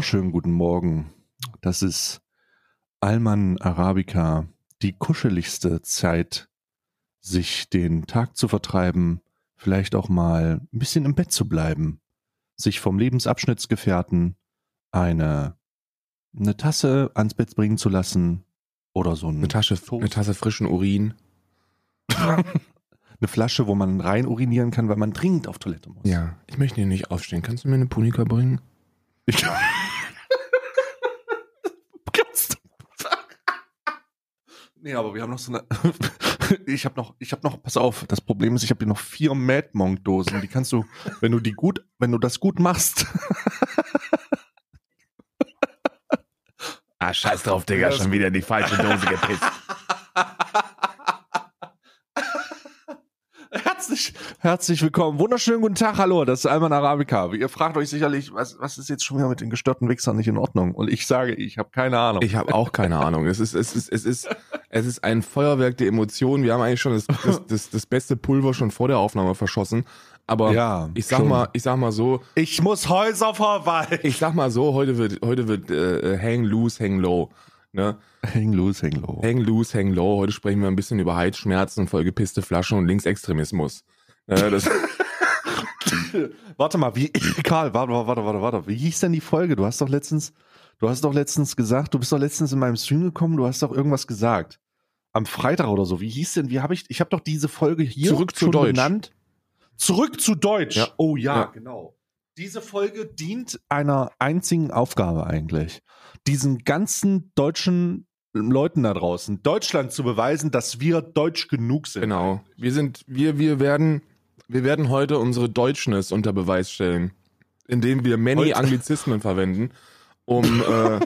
wunderschönen guten Morgen. Das ist Alman Arabica, die kuscheligste Zeit, sich den Tag zu vertreiben, vielleicht auch mal ein bisschen im Bett zu bleiben, sich vom Lebensabschnittsgefährten eine, eine Tasse ans Bett bringen zu lassen oder so Eine Tasche, eine Tasse frischen Urin. eine Flasche, wo man rein urinieren kann, weil man dringend auf Toilette muss. Ja, ich möchte hier nicht aufstehen. Kannst du mir eine Punika bringen? Ich Kannst du- nee, aber wir haben noch so eine. ich habe noch, ich habe noch, pass auf, das Problem ist, ich habe hier noch vier Mad Monk Dosen. Die kannst du, wenn du die gut, wenn du das gut machst. Ah, scheiß drauf, Digga. Schon wieder in die falsche Dose gepisst. Herzlich, herzlich willkommen. Wunderschönen guten Tag, hallo, das ist Alman Arabica. Ihr fragt euch sicherlich, was, was ist jetzt schon wieder mit den gestörten Wichsern nicht in Ordnung? Und ich sage, ich habe keine Ahnung. Ich habe auch keine Ahnung. Es ist, es ist, es ist, es ist ein Feuerwerk der Emotionen. Wir haben eigentlich schon das, das, das, das beste Pulver schon vor der Aufnahme verschossen. Aber Ja, ich sag schon. mal, ich sag mal so, ich muss Häuser verwalten. ich sag mal so, heute wird, heute wird äh, hang loose, hang low. Ne? Hang loose, hang low. Hang loose, hang low. Heute sprechen wir ein bisschen über Heizschmerzen, vollgepisste Flaschen und Linksextremismus. Das, Warte mal, wie, Karl, warte, warte, warte, warte. Wie hieß denn die Folge? Du hast doch letztens, du hast doch letztens gesagt, du bist doch letztens in meinem Stream gekommen, du hast doch irgendwas gesagt. Am Freitag oder so. Wie hieß denn, wie habe ich, ich habe doch diese Folge hier Zurück zu schon Deutsch. benannt. Zurück zu Deutsch. Ja. Oh ja, Ja. genau. Diese Folge dient einer einzigen Aufgabe eigentlich. Diesen ganzen deutschen Leuten da draußen, Deutschland zu beweisen, dass wir deutsch genug sind. genau. Wir sind, wir, wir werden, wir werden heute unsere Deutschness unter Beweis stellen, indem wir many Heute- Anglizismen verwenden, um, äh,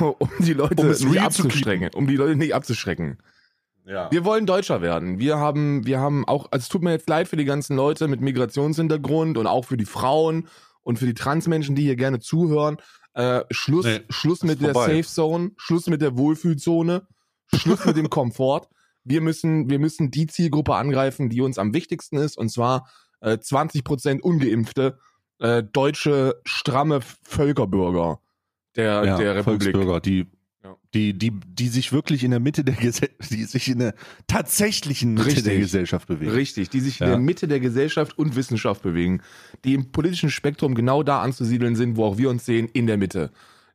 um die Leute Um nicht abzuschrecken, um die Leute nicht abzuschrecken. Ja. Wir wollen Deutscher werden. Wir haben, wir haben auch, also es tut mir jetzt leid für die ganzen Leute mit Migrationshintergrund und auch für die Frauen und für die Transmenschen, die hier gerne zuhören. Äh, Schluss, Nee, Schluss mit der vorbei. Safe Zone, Schluss mit der Wohlfühlzone, Schluss mit dem Komfort. Wir müssen, wir müssen die Zielgruppe angreifen, die uns am wichtigsten ist, und zwar äh, 20% ungeimpfte äh, deutsche stramme Völkerbürger der, ja, der Republik. Volksbürger, die, Ja. die, die, die sich wirklich in der Mitte der Gesellschaft, die sich in der tatsächlichen Mitte Richtig. der Gesellschaft bewegen. Richtig, die sich in Ja. der Mitte der Gesellschaft und Wissenschaft bewegen, die im politischen Spektrum genau da anzusiedeln sind, wo auch wir uns sehen, in der Mitte.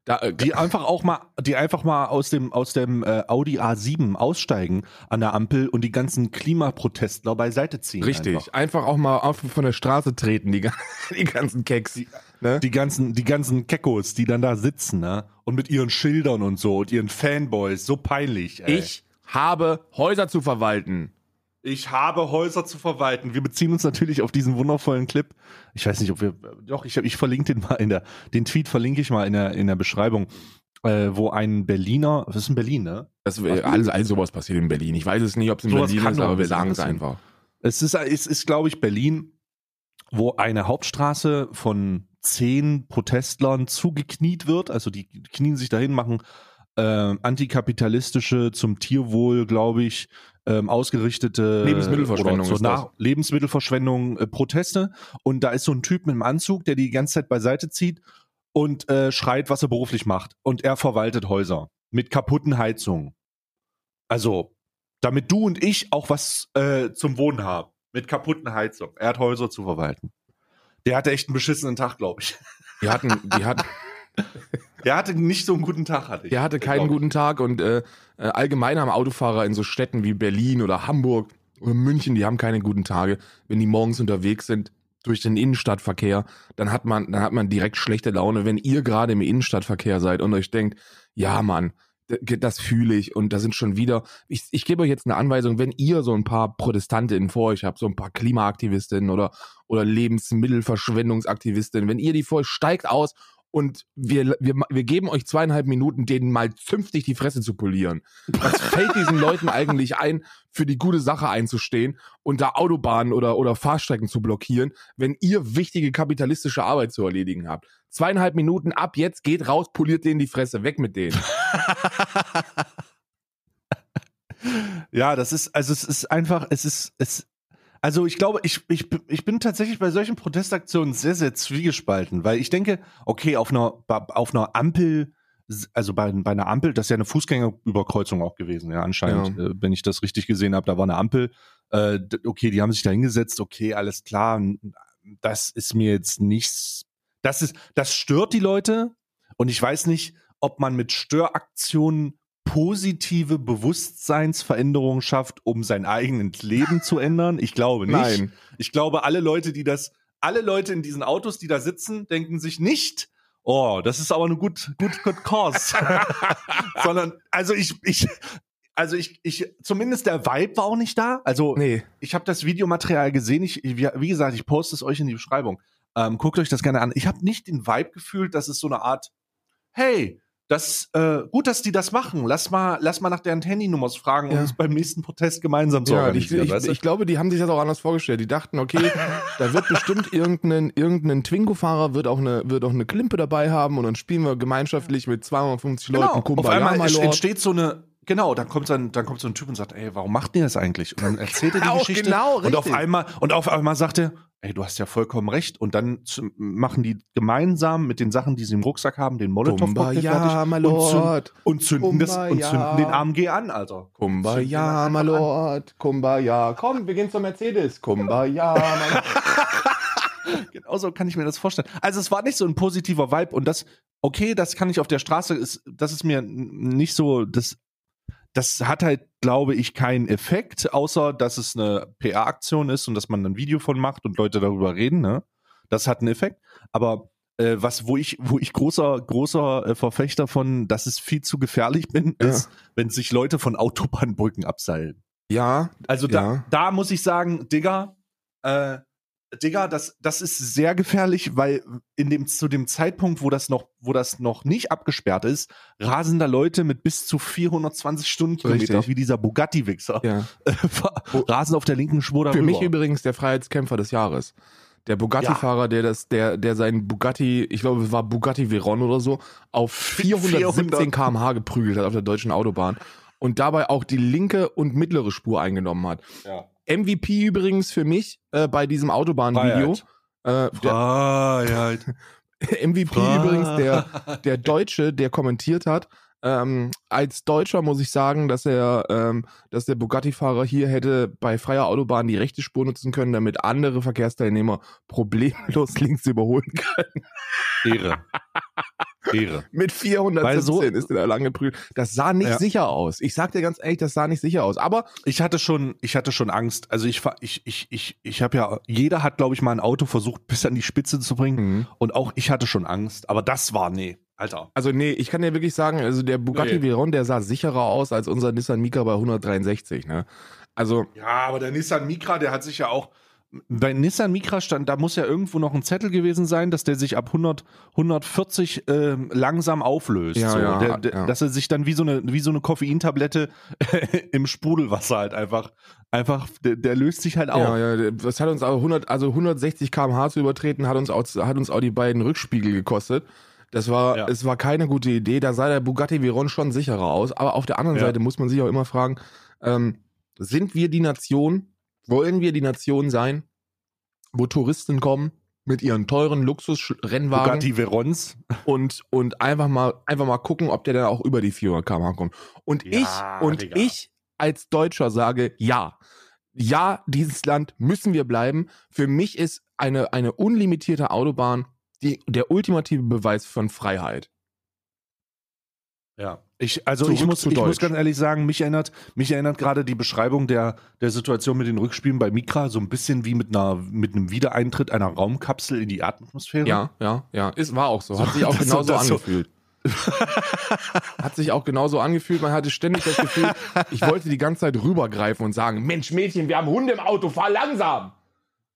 Da, äh, Die einfach auch mal, die einfach mal aus dem, aus dem äh, Audi A7 aussteigen an der Ampel und die ganzen Klimaprotestler beiseite ziehen. richtig, Einfach. einfach. auch mal auf, von der Straße treten, die, die ganzen Keks. ne? Die ganzen, die ganzen Keckos, die dann da sitzen, ne? Und mit ihren Schildern und so und ihren Fanboys, so peinlich. Ey. Ich habe Häuser zu verwalten. Ich habe Häuser zu verwalten. Wir beziehen uns natürlich auf diesen wundervollen Clip. Ich weiß nicht, ob wir, doch, ich, ich verlinke den mal in der, den Tweet verlinke ich mal in der, in der Beschreibung, äh, wo ein Berliner, das ist in Berlin, ne? Das, äh, alles, alles sowas passiert in Berlin. Ich weiß es nicht, ob es in Sowas Berlin ist, aber wir sagen es einfach. Es ist, es ist, glaube ich, Berlin, wo eine Hauptstraße von zehn Protestlern zugekniet wird. Also die knien sich dahin, machen äh, antikapitalistische, zum Tierwohl, glaube ich, ähm, ausgerichtete Lebensmittelverschwendung oder. Nach- Lebensmittelverschwendung äh, Proteste. Und da ist so ein Typ mit einem Anzug, der die ganze Zeit beiseite zieht und äh, schreit, was er beruflich macht. Und er verwaltet Häuser mit kaputten Heizungen. Also, damit du und ich auch was äh, zum Wohnen haben. Mit kaputten Heizungen. Er hat Häuser zu verwalten. Der hatte echt einen beschissenen Tag, glaube ich. Die hatten, die hatten, Der hatte nicht so einen guten Tag, hatte ich. Der hatte keinen guten Tag und äh, äh, allgemein haben Autofahrer in so Städten wie Berlin oder Hamburg oder München, die haben keine guten Tage. Wenn die morgens unterwegs sind durch den Innenstadtverkehr, dann hat man, dann hat man direkt schlechte Laune, wenn ihr gerade im Innenstadtverkehr seid und euch denkt, ja Mann, das fühle ich und da sind schon wieder, ich, ich gebe euch jetzt eine Anweisung, wenn ihr so ein paar Protestantinnen vor euch habt, so ein paar Klimaaktivistinnen oder, oder Lebensmittelverschwendungsaktivistinnen, wenn ihr die vor euch steigt aus und wir, wir, wir geben euch zweieinhalb Minuten, denen mal zünftig die Fresse zu polieren. Was fällt diesen Leuten eigentlich ein, für die gute Sache einzustehen und da Autobahnen oder, oder Fahrstrecken zu blockieren, wenn ihr wichtige kapitalistische Arbeit zu erledigen habt? Zweieinhalb Minuten ab jetzt, geht raus, poliert denen die Fresse, weg mit denen. Ja, das ist, also es ist einfach, es ist, es, Also ich glaube, ich, ich, ich bin tatsächlich bei solchen Protestaktionen sehr, sehr zwiegespalten, weil ich denke, okay, auf einer, auf einer Ampel, also bei, bei einer Ampel, das ist ja eine Fußgängerüberkreuzung auch gewesen, ja, anscheinend, ja. Äh, wenn ich das richtig gesehen habe, da war eine Ampel, äh, okay, die haben sich da hingesetzt, okay, alles klar, das ist mir jetzt nichts, das ist, das stört die Leute und ich weiß nicht, ob man mit Störaktionen positive Bewusstseinsveränderungen schafft, um sein eigenes Leben zu ändern? Ich glaube nicht. Nein. Ich glaube, alle Leute, die das, alle Leute in diesen Autos, die da sitzen, denken sich nicht, oh, das ist aber eine gut, gut, gut cause. Sondern, also ich, ich, also ich, ich, zumindest der Vibe war auch nicht da. Also nee. ich habe das Videomaterial gesehen. Ich, wie, wie gesagt, ich poste es euch in die Beschreibung. Ähm, guckt euch das gerne an. Ich habe nicht den Vibe gefühlt, dass es so eine Art, hey, das äh, gut, dass die das machen. Lass mal, lass mal nach deren Handynummers fragen, um ja. uns beim nächsten Protest gemeinsam zu ja, organisieren. Ich, ich, ich, glaube, die haben sich das auch anders vorgestellt. Die dachten, okay, da wird bestimmt irgendein, irgendein Twingo-Fahrer wird auch eine, wird auch eine Klimpe dabei haben und dann spielen wir gemeinschaftlich mit 250 genau. Leuten Kumbaya. Auf einmal entsteht so eine Genau, dann kommt so ein, dann kommt so ein Typ und sagt, ey, warum macht ihr das eigentlich? Und dann erzählt er die Geschichte. Genau, richtig. und auf einmal, und auf einmal sagt er, ey, du hast ja vollkommen recht. Und dann machen die gemeinsam mit den Sachen, die sie im Rucksack haben, den Molotow-Cocktail ja, fertig und, und, zünden das, und zünden den AMG an, Alter. Kumbaya, my Lord, Kumbaya. Komm, wir gehen zur Mercedes. Kumbaya, my Lord. genau so kann ich mir das vorstellen. Also es war nicht so ein positiver Vibe und das, okay, das kann ich auf der Straße, ist, das ist mir nicht so das das hat halt, glaube ich, keinen Effekt, außer dass es eine PR-Aktion ist und dass man ein Video von macht und Leute darüber reden. Ne? Das hat einen Effekt. Aber äh, was, wo ich, wo ich großer, großer äh, Verfechter von, dass es viel zu gefährlich bin, ja. ist, wenn sich Leute von Autobahnbrücken abseilen. Ja. Also da, ja. da muss ich sagen, Digga, äh, Digga, das, das ist sehr gefährlich, weil in dem, zu dem Zeitpunkt, wo das noch, wo das noch nicht abgesperrt ist, rasen da Leute mit bis zu 420 Stundenkilometer, wie dieser Bugatti-Wichser, ja. rasen auf der linken Spur darüber. Für mich übrigens der Freiheitskämpfer des Jahres. Der Bugatti-Fahrer, ja. der das, der, der seinen Bugatti, ich glaube, es war Bugatti Veyron oder so, auf 417 km/h geprügelt hat auf der deutschen Autobahn und dabei auch die linke und mittlere Spur eingenommen hat. Ja. MVP übrigens für mich äh, bei diesem Autobahnvideo. Äh, Freiheit. MVP Freiheit. übrigens der, der Deutsche, der kommentiert hat. Ähm, als Deutscher muss ich sagen, dass er, ähm, dass der Bugatti-Fahrer hier hätte bei freier Autobahn die rechte Spur nutzen können, damit andere Verkehrsteilnehmer problemlos links überholen können. Ehre. Ehre. Mit 417 so, ist er da lang geprüft. Das sah nicht ja. sicher aus. Ich sag dir ganz ehrlich, das sah nicht sicher aus. Aber ich hatte schon, ich hatte schon Angst. Also ich, ich, ich, ich, ich habe ja, jeder hat, glaube ich, mal ein Auto versucht, bis an die Spitze zu bringen. Mhm. Und auch ich hatte schon Angst. Aber das war nee. Alter. Also nee, ich kann dir wirklich sagen, also der Bugatti nee. Veyron, der sah sicherer aus als unser Nissan Micra bei 163, ne? Also. Ja, aber der Nissan Micra, der hat sich ja auch, bei Nissan Micra stand, da muss ja irgendwo noch ein Zettel gewesen sein, dass der sich ab 100, 140 äh, langsam auflöst. Ja, so. ja, der, der, ja. Dass er sich dann wie so eine, wie so eine Koffeintablette im Sprudelwasser halt einfach, einfach, der, der, löst sich halt auf. Ja, ja, das hat uns auch 100, also 160 km/h zu übertreten, hat uns auch, hat uns auch die beiden Rückspiegel gekostet. Das war, ja. es war keine gute Idee. Da sah der Bugatti Veyron schon sicherer aus. Aber auf der anderen Seite muss man sich auch immer fragen, ähm, sind wir die Nation, wollen wir die Nation sein, wo Touristen kommen mit ihren teuren Luxusrennwagen Bugatti Verons und und einfach mal einfach mal gucken, ob der dann auch über die 400 km/h kommt. Und ja, ich und Digga. ich als Deutscher sage ja. Ja, dieses Land müssen wir bleiben. Für mich ist eine eine unlimitierte Autobahn die, der ultimative Beweis von Freiheit. Ja, ich, also Zurück ich muss, ich muss ganz ehrlich sagen, mich erinnert, mich erinnert gerade die Beschreibung der, der Situation mit den Rückspielen bei Mikra so ein bisschen wie mit einer, mit einem Wiedereintritt einer Raumkapsel in die Atmosphäre. Ja, ja, ja, ist, war auch so. Hat sich auch genauso angefühlt. Hat sich auch genauso angefühlt. Man hatte ständig das Gefühl, ich wollte die ganze Zeit rübergreifen und sagen, Mensch, Mädchen, wir haben Hunde im Auto, fahr langsam.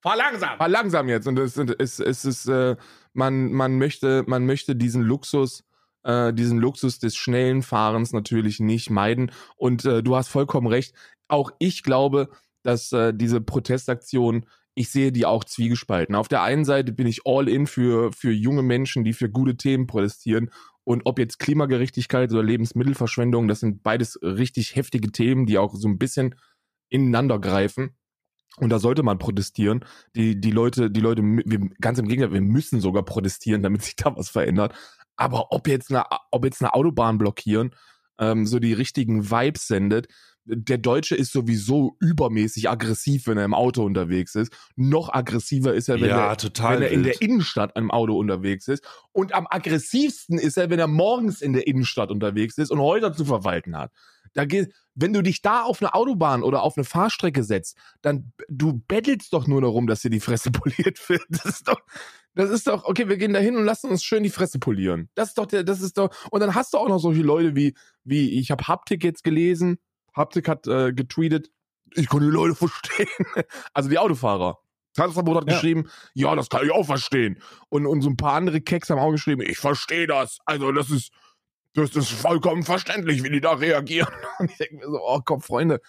Fahr langsam. Fahr langsam jetzt. Und es, es, es ist, äh, man, man möchte, man möchte diesen Luxus, äh, diesen Luxus des schnellen Fahrens natürlich nicht meiden. Und äh, du hast vollkommen recht. Auch ich glaube, dass äh, diese Protestaktion, ich sehe die auch zwiegespalten. Auf der einen Seite bin ich all in für, für junge Menschen, die für gute Themen protestieren. Und ob jetzt Klimagerechtigkeit oder Lebensmittelverschwendung, das sind beides richtig heftige Themen, die auch so ein bisschen ineinander greifen. Und da sollte man protestieren. Die, die Leute, die Leute, wir, ganz im Gegenteil, wir müssen sogar protestieren, damit sich da was verändert. Aber ob jetzt eine, ob jetzt eine Autobahn blockieren, ähm, so die richtigen Vibes sendet, der Deutsche ist sowieso übermäßig aggressiv, wenn er im Auto unterwegs ist. Noch aggressiver ist er, wenn, Ja, er, wenn er in der Innenstadt im Auto unterwegs ist. Und am aggressivsten ist er, wenn er morgens in der Innenstadt unterwegs ist und Häuser zu verwalten hat. Da geht, wenn du dich da auf eine Autobahn oder auf eine Fahrstrecke setzt, dann du bettelst doch nur darum, dass dir die Fresse poliert wird. Das ist doch, das ist doch, okay, wir gehen da hin und lassen uns schön die Fresse polieren. Das ist doch der, das ist doch, und dann hast du auch noch solche Leute wie, wie, ich habe Haptik jetzt gelesen, Haptik hat äh, getweetet, ich kann die Leute verstehen. Also die Autofahrer. Tanzverbot hat Ja. geschrieben, ja, das kann ich auch verstehen. Und, und so ein paar andere Keks haben auch geschrieben, ich verstehe das. Also das ist, das ist vollkommen verständlich, wie die da reagieren. Und ich denke mir so, oh komm, Freunde,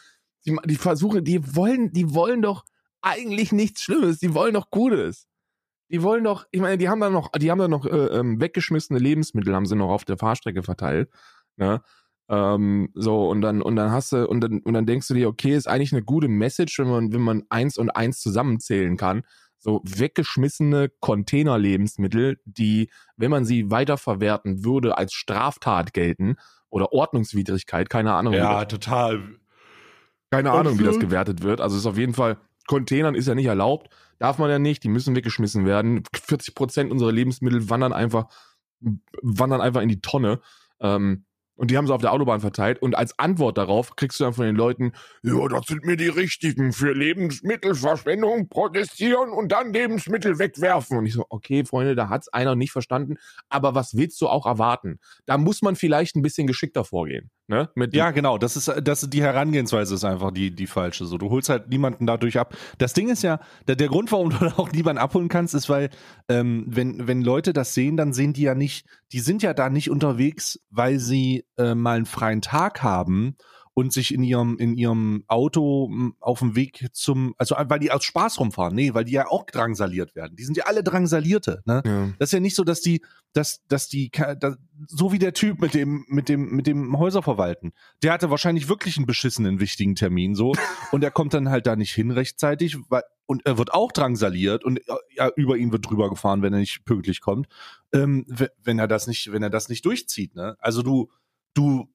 die, die Versuche, die wollen, die wollen doch eigentlich nichts Schlimmes, die wollen doch Gutes. Die wollen doch, ich meine, die haben da noch, die haben da noch äh, ähm, weggeschmissene Lebensmittel, haben sie noch auf der Fahrstrecke verteilt. Ne? Ähm, so, und dann, und dann hast du, und dann, und dann denkst du dir, okay, ist eigentlich eine gute Message, wenn man, wenn man eins und eins zusammenzählen kann. So weggeschmissene Container-Lebensmittel, die, wenn man sie weiterverwerten würde, als Straftat gelten oder Ordnungswidrigkeit, keine Ahnung, Ja, das, total. keine Ahnung, wie das Absolut. gewertet wird. Also es ist auf jeden Fall, Containern ist ja nicht erlaubt, darf man ja nicht, die müssen weggeschmissen werden. 40 Prozent unserer Lebensmittel wandern einfach, wandern einfach in die Tonne. Ähm, und die haben sie auf der Autobahn verteilt. Und als Antwort darauf kriegst du dann von den Leuten, ja, das sind mir die Richtigen für Lebensmittelverschwendung, protestieren und dann Lebensmittel wegwerfen. Und ich so, okay, Freunde, da hat's einer nicht verstanden. Aber was willst du auch erwarten? Da muss man vielleicht ein bisschen geschickter vorgehen. Ne? Ja, genau. Das ist, das ist die Herangehensweise ist einfach die, die falsche. So, du holst halt niemanden dadurch ab. Das Ding ist ja, der, der Grund, warum du auch niemanden abholen kannst, ist, weil ähm, wenn, wenn Leute das sehen, dann sehen die ja nicht, die sind ja da nicht unterwegs, weil sie äh, mal einen freien Tag haben und sich in ihrem, in ihrem Auto m, auf dem Weg zum, also weil die aus Spaß rumfahren. Nee, weil die ja auch drangsaliert werden. Die sind ja alle Drangsalierte, ne? ja. Das ist ja nicht so, dass die, dass, dass die, dass, so wie der Typ mit dem, mit dem, mit dem Häuserverwalten. Der hatte wahrscheinlich wirklich einen beschissenen wichtigen Termin so und er kommt dann halt da nicht hin rechtzeitig, weil, und er wird auch drangsaliert und äh, ja, über ihn wird drüber gefahren, wenn er nicht pünktlich kommt, ähm, wenn er das nicht, wenn er das nicht durchzieht, ne? Also du, du,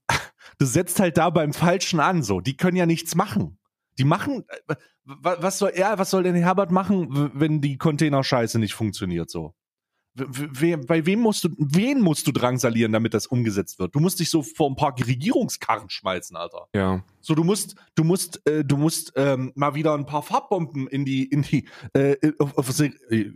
du setzt halt da beim Falschen an, so. Die können ja nichts machen. Die machen, äh, wa- was soll er, was soll denn Herbert machen, wenn die Containerscheiße nicht funktioniert, so? Wer, bei wem musst du, wen musst du drangsalieren, damit das umgesetzt wird? Du musst dich so vor ein paar Regierungskarren schmeißen, Alter. ja. So, du musst, du musst, äh, du musst ähm, mal wieder ein paar Farbbomben in die, in die, äh, auf, auf,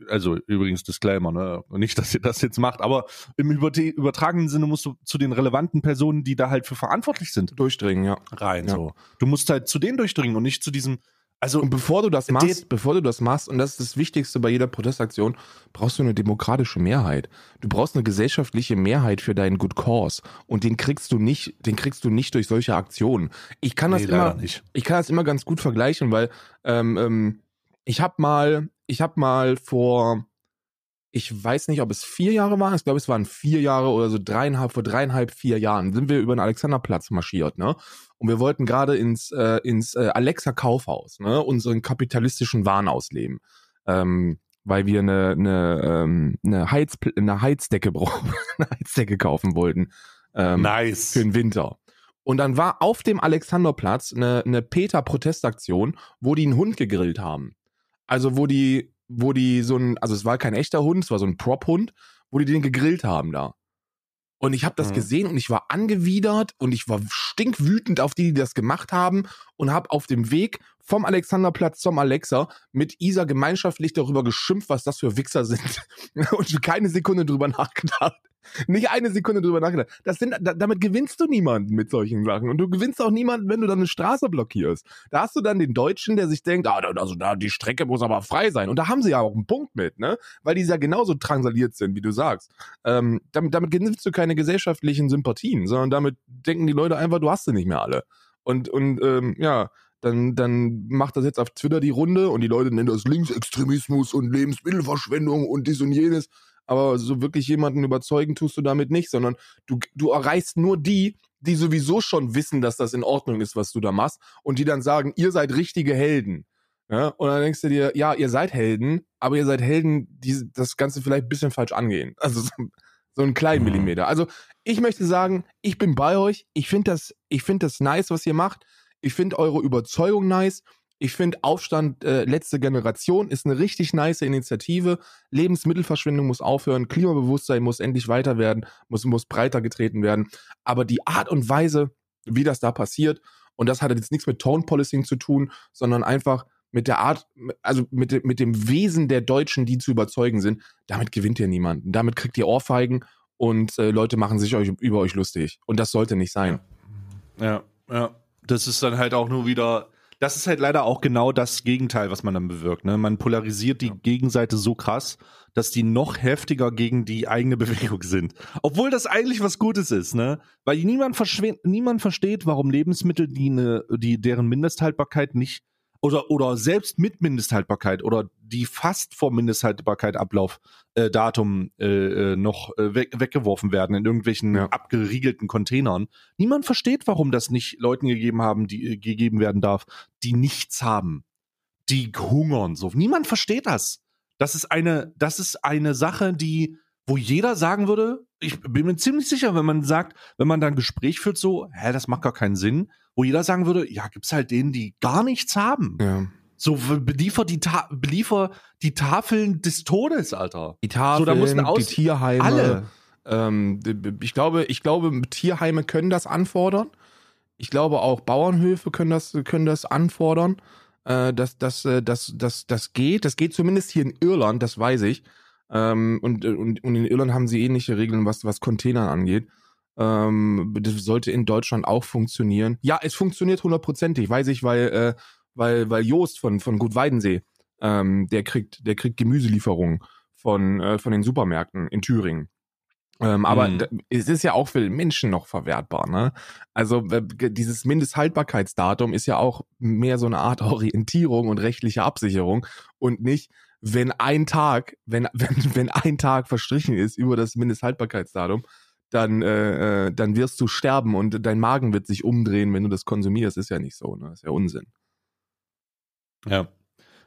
also übrigens Disclaimer, ne? Nicht, dass ihr das jetzt macht, aber im übertragenen Sinne musst du zu den relevanten Personen, die da halt für verantwortlich sind, Durchdringen, ja. rein. Ja. So. Du musst halt zu denen durchdringen und nicht zu diesem. Also Und bevor du das machst, bevor du das machst, und das ist das Wichtigste bei jeder Protestaktion, brauchst du eine demokratische Mehrheit. Du brauchst eine gesellschaftliche Mehrheit für deinen Good Cause. Und den kriegst du nicht, den kriegst du nicht durch solche Aktionen. Ich kann das nee, immer, nicht. ich kann das immer ganz gut vergleichen, weil ähm, ähm, ich habe mal, ich habe mal vor, ich weiß nicht, ob es vier Jahre waren, ich glaube, es waren vier Jahre oder so dreieinhalb, vor dreieinhalb, vier Jahren sind wir über den Alexanderplatz marschiert, ne? Und wir wollten gerade ins, äh, ins äh, Alexa Kaufhaus, ne, unseren kapitalistischen Wahn ausleben. Ähm, weil wir eine, eine, ähm, eine, Heiz, eine Heizdecke brauchen, eine Heizdecke kaufen wollten. Ähm, nice. für den Winter. Und dann war auf dem Alexanderplatz eine, eine Peter-Protestaktion, wo die einen Hund gegrillt haben. Also wo die, wo die so ein, also es war kein echter Hund, es war so ein Prop-Hund, wo die den gegrillt haben da. Und ich habe das Mhm. gesehen und ich war angewidert und ich war stinkwütend auf die, die das gemacht haben und habe auf dem Weg vom Alexanderplatz zum Alexa mit Isa gemeinschaftlich darüber geschimpft, was das für Wichser sind und keine Sekunde drüber nachgedacht. Nicht eine Sekunde drüber nachgedacht. Das sind, da, damit gewinnst du niemanden mit solchen Sachen. Und du gewinnst auch niemanden, wenn du dann eine Straße blockierst. Da hast du dann den Deutschen, der sich denkt, ah, also da, die Strecke muss aber frei sein. Und da haben sie ja auch einen Punkt mit, ne? Weil die ja genauso drangsaliert sind, wie du sagst. Ähm, damit, damit gewinnst du keine gesellschaftlichen Sympathien, sondern damit denken die Leute einfach, du hast sie nicht mehr alle. Und, und ähm, ja, dann, dann macht das jetzt auf Twitter die Runde und die Leute nennen das Linksextremismus und Lebensmittelverschwendung und dies und jenes. Aber so wirklich jemanden überzeugen tust du damit nicht, sondern du, du erreichst nur die, die sowieso schon wissen, dass das in Ordnung ist, was du da machst und die dann sagen, ihr seid richtige Helden. Ja, und dann denkst du dir, ja, ihr seid Helden, aber ihr seid Helden, die das Ganze vielleicht ein bisschen falsch angehen. Also so, so einen kleinen Mhm. Millimeter. Also ich möchte sagen, ich bin bei euch. Ich finde das, ich finde das nice, was ihr macht. Ich finde eure Überzeugung nice. Ich finde Aufstand äh, letzte Generation ist eine richtig nice Initiative. Lebensmittelverschwendung muss aufhören, Klimabewusstsein muss endlich weiter werden, muss, muss breiter getreten werden. Aber die Art und Weise, wie das da passiert, und das hat jetzt nichts mit Tone Policing zu tun, sondern einfach mit der Art, also mit, dem- mit dem Wesen der Deutschen, die zu überzeugen sind, damit gewinnt ihr niemanden. Damit kriegt ihr Ohrfeigen und äh, Leute machen sich euch, über euch lustig. Und das sollte nicht sein. Ja, ja. Das ist dann halt auch nur wieder. Das ist halt leider auch genau das Gegenteil, was man dann bewirkt. Ne? Man polarisiert die Gegenseite so krass, dass die noch heftiger gegen die eigene Bewegung sind. Obwohl das eigentlich was Gutes ist, ne? Weil niemand, niemand versteht, warum Lebensmittel, die, ne, die deren Mindesthaltbarkeit nicht oder, oder selbst mit Mindesthaltbarkeit oder die fast vor Mindesthaltbarkeit Ablauf äh, äh, äh, noch äh, weg, weggeworfen werden in irgendwelchen Ja. abgeriegelten Containern. Niemand versteht, warum das nicht Leuten gegeben haben, die äh, gegeben werden darf, die nichts haben, die hungern. So, niemand versteht das. Das ist eine, das ist eine Sache, die, wo jeder sagen würde, ich bin mir ziemlich sicher, wenn man sagt, wenn man dann ein Gespräch führt, so, hä, das macht gar keinen Sinn, wo jeder sagen würde, ja, gibt's halt denen, die gar nichts haben. Ja. So, beliefer die, Ta beliefer die Tafeln des Todes, Alter. Die Tafeln, da mussten die Tierheime. Alle. Ähm, ich glaube, ich glaube, Tierheime können das anfordern. Ich glaube auch Bauernhöfe können das, können das anfordern. Äh, das, das, äh, das, das, das geht. Das geht zumindest hier in Irland, das weiß ich. Ähm, und, und, und in Irland haben sie ähnliche Regeln, was, was Containern angeht. Ähm, das sollte in Deutschland auch funktionieren. Ja, es funktioniert hundertprozentig, weiß ich, weil, äh, weil, weil Joost von, von Gut Weidensee, ähm, der kriegt, der kriegt Gemüselieferungen von, äh, von den Supermärkten in Thüringen. Ähm, aber da, es ist ja auch für den Menschen noch verwertbar, ne? Also äh, dieses Mindesthaltbarkeitsdatum ist ja auch mehr so eine Art Orientierung und rechtliche Absicherung und nicht, wenn ein Tag, wenn, wenn, wenn ein Tag verstrichen ist über das Mindesthaltbarkeitsdatum, dann, äh, äh, dann wirst du sterben und dein Magen wird sich umdrehen, wenn du das konsumierst. Ist ja nicht so, ne? Ist ja Unsinn. Ja.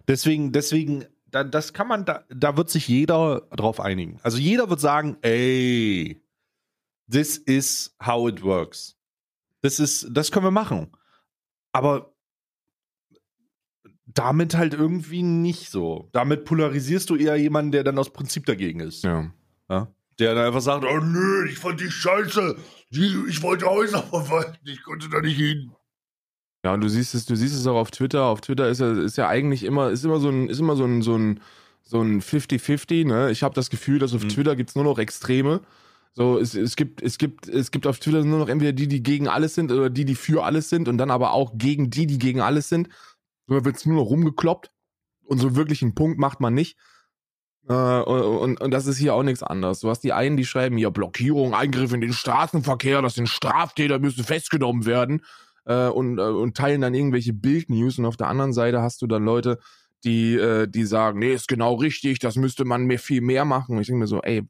Deswegen, deswegen, da, das kann man, da, da wird sich jeder drauf einigen. Also jeder wird sagen, ey, this is how it works. Das ist, das können wir machen. Aber damit halt irgendwie nicht so. Damit polarisierst du eher jemanden, der dann aus Prinzip dagegen ist. Ja. Ja? Der dann einfach sagt, oh nö, ich fand die scheiße. Ich wollte Häuser verwalten, ich konnte da nicht hin. Ja, und du siehst es, du siehst es auch auf Twitter. Auf Twitter ist ja, ist ja eigentlich immer, ist immer so ein, ist immer so ein, so ein, so ein 50-50, ne? Ich habe das Gefühl, dass auf Mhm. Twitter gibt's nur noch Extreme. So, es, es gibt, es gibt, es gibt auf Twitter nur noch entweder die, die gegen alles sind oder die, die für alles sind und dann aber auch gegen die, die gegen alles sind. So da wird's nur noch rumgekloppt und so wirklich einen Punkt macht man nicht. Äh, und, und das ist hier auch nichts anderes. Du hast die einen, die schreiben hier Blockierung, Eingriff in den Straßenverkehr, das sind Straftäter, müssen festgenommen werden äh, und, äh, und teilen dann irgendwelche Bildnews und auf der anderen Seite hast du dann Leute, die, äh, die sagen, nee, ist genau richtig, das müsste man mehr viel mehr machen. Und ich denke mir so, ey,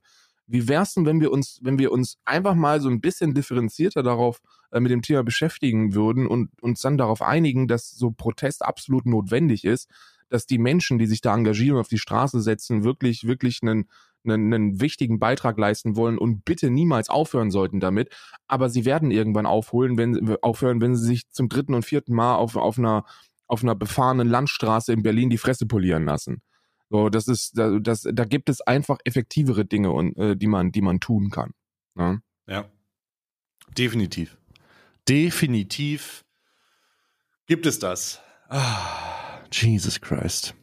wie wär's denn, wenn wir uns, wenn wir uns einfach mal so ein bisschen differenzierter darauf äh, mit dem Thema beschäftigen würden und uns dann darauf einigen, dass so Protest absolut notwendig ist, dass die Menschen, die sich da engagieren und auf die Straße setzen, wirklich, wirklich einen, einen, einen wichtigen Beitrag leisten wollen und bitte niemals aufhören sollten damit. Aber sie werden irgendwann aufholen, wenn, aufhören, wenn sie sich zum dritten und vierten Mal auf, auf einer, auf einer befahrenen Landstraße in Berlin die Fresse polieren lassen. So, das ist, da, das, da gibt es einfach effektivere Dinge und äh, die man, die man tun kann. Ne? Ja. Definitiv. Definitiv gibt es das. Ah, Jesus Christ.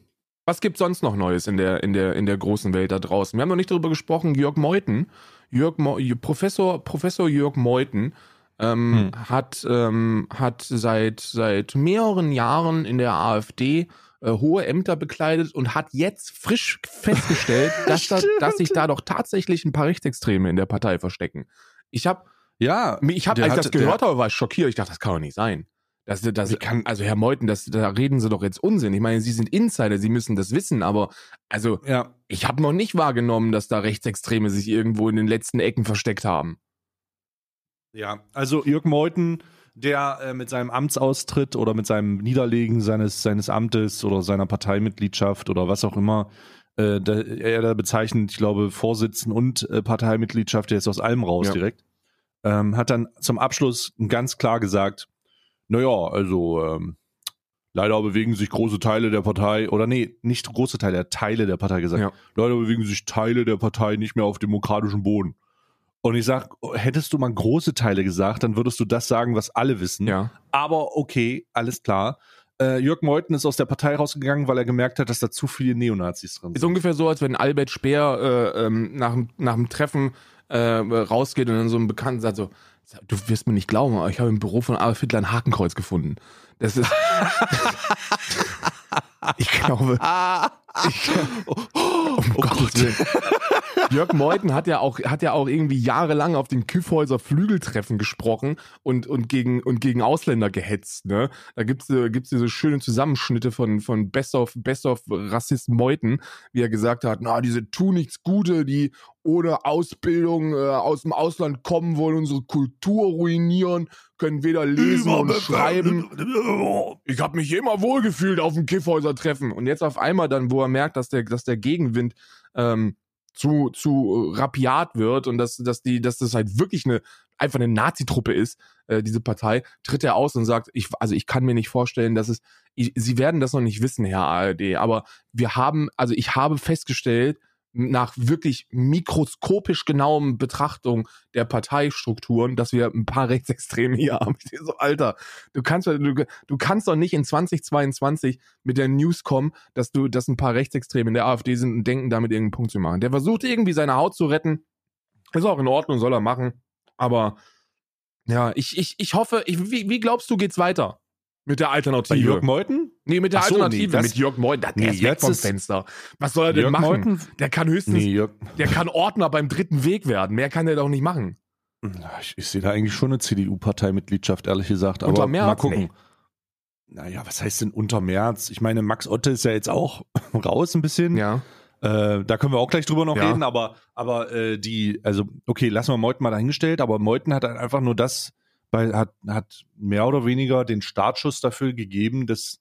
Was gibt sonst noch Neues in der, in der, in der großen Welt da draußen? Wir haben noch nicht darüber gesprochen. Jörg Meuthen, Jörg Mo Professor, Professor Jörg Meuthen ähm, hat, ähm, hat seit, seit mehreren Jahren in der AfD äh, hohe Ämter bekleidet und hat jetzt frisch festgestellt, dass, da, dass sich da doch tatsächlich ein paar Rechtsextreme in der Partei verstecken. Ich habe, Ja, ich habe, als ich das gehört habe, war ich schockiert. Ich dachte, das kann doch nicht sein. Das, das, kann- also Herr Meuthen, das, da reden Sie doch jetzt Unsinn. Ich meine, Sie sind Insider, Sie müssen das wissen, aber also Ja, ich habe noch nicht wahrgenommen, dass da Rechtsextreme sich irgendwo in den letzten Ecken versteckt haben. ja. Also Jörg Meuthen der äh, mit seinem Amtsaustritt oder mit seinem Niederlegen seines, seines Amtes oder seiner Parteimitgliedschaft oder was auch immer, äh, der, er da bezeichnet, ich glaube, Vorsitzen und äh, Parteimitgliedschaft, der ist aus allem raus Ja. direkt, ähm, hat dann zum Abschluss ganz klar gesagt, naja, also ähm, leider bewegen sich große Teile der Partei, oder nee, nicht große Teile, Teile der Partei gesagt, Ja. leider bewegen sich Teile der Partei nicht mehr auf demokratischem Boden. Und ich sag, hättest du mal große Teile gesagt, dann würdest du das sagen, was alle wissen. Ja. Aber okay, alles klar. Äh, Jörg Meuthen ist aus der Partei rausgegangen, weil er gemerkt hat, dass da zu viele Neonazis drin Ist sind. ungefähr so, als wenn Albert Speer äh, ähm, nach, dem- nach dem Treffen äh, rausgeht und dann so ein Bekannten sagt so, du wirst mir nicht glauben, aber ich habe im Büro von Adolf Hitler ein Hakenkreuz gefunden. Das ist... ich glaube... Ich, um Gottes Willen. Jörg Meuthen hat ja auch hat ja auch irgendwie jahrelang auf den Kyffhäuser Flügeltreffen gesprochen und und gegen und gegen Ausländer gehetzt. Ne, da gibt's äh, gibt's diese schönen Zusammenschnitte von von Best of Best of Rassist Meuthen, wie er gesagt hat, na diese tun nichts Gute, die ohne Ausbildung äh, aus dem Ausland kommen wollen, unsere Kultur ruinieren, können weder lesen und schreiben. Ich habe mich immer wohlgefühlt auf dem Kiffhäuser-Treffen. Und jetzt auf einmal dann, wo er merkt, dass der, dass der Gegenwind ähm, zu, zu rapiat wird und dass, dass, die, dass das halt wirklich eine, einfach eine Nazi-Truppe ist, äh, diese Partei, tritt er aus und sagt, ich, also ich kann mir nicht vorstellen, dass es, ich, Sie werden das noch nicht wissen, Herr ARD, aber wir haben, also ich habe festgestellt, nach wirklich mikroskopisch genauem Betrachtung der Parteistrukturen, dass wir ein paar Rechtsextreme hier haben. Ich so, Alter, du kannst, du, du kannst doch nicht in 2022 mit der News kommen, dass du, dass ein paar Rechtsextreme in der AfD sind und denken, damit irgendeinen Punkt zu machen. Der versucht irgendwie seine Haut zu retten. Ist auch in Ordnung, soll er machen. Aber ja, ich, ich, ich hoffe, ich, wie, wie glaubst du, geht's weiter? Mit der Bei Alternative. Jörg Meuthen? nee, mit der so, nee, Alternative, das- mit Jörg Meuthen. Der Nee, ist weg jetzt vom Fenster. Was soll er denn Jörg machen? Meuthen? Der kann höchstens, Nee, Jörg. der kann Ordner beim dritten Weg werden. Mehr kann der doch nicht machen. Ich, ich sehe da eigentlich schon eine CDU-Parteimitgliedschaft, ehrlich gesagt. Aber Unter Merz? mal gucken. Nee. Naja, was heißt denn unter März? Ich meine, Max Otte ist ja jetzt auch raus ein bisschen. Ja. Äh, da können wir auch gleich drüber noch Ja. reden, aber, aber äh, die, also, okay, lassen wir Meuthen mal dahingestellt, aber Meuthen hat halt einfach nur das, weil hat, hat mehr oder weniger den Startschuss dafür gegeben, dass,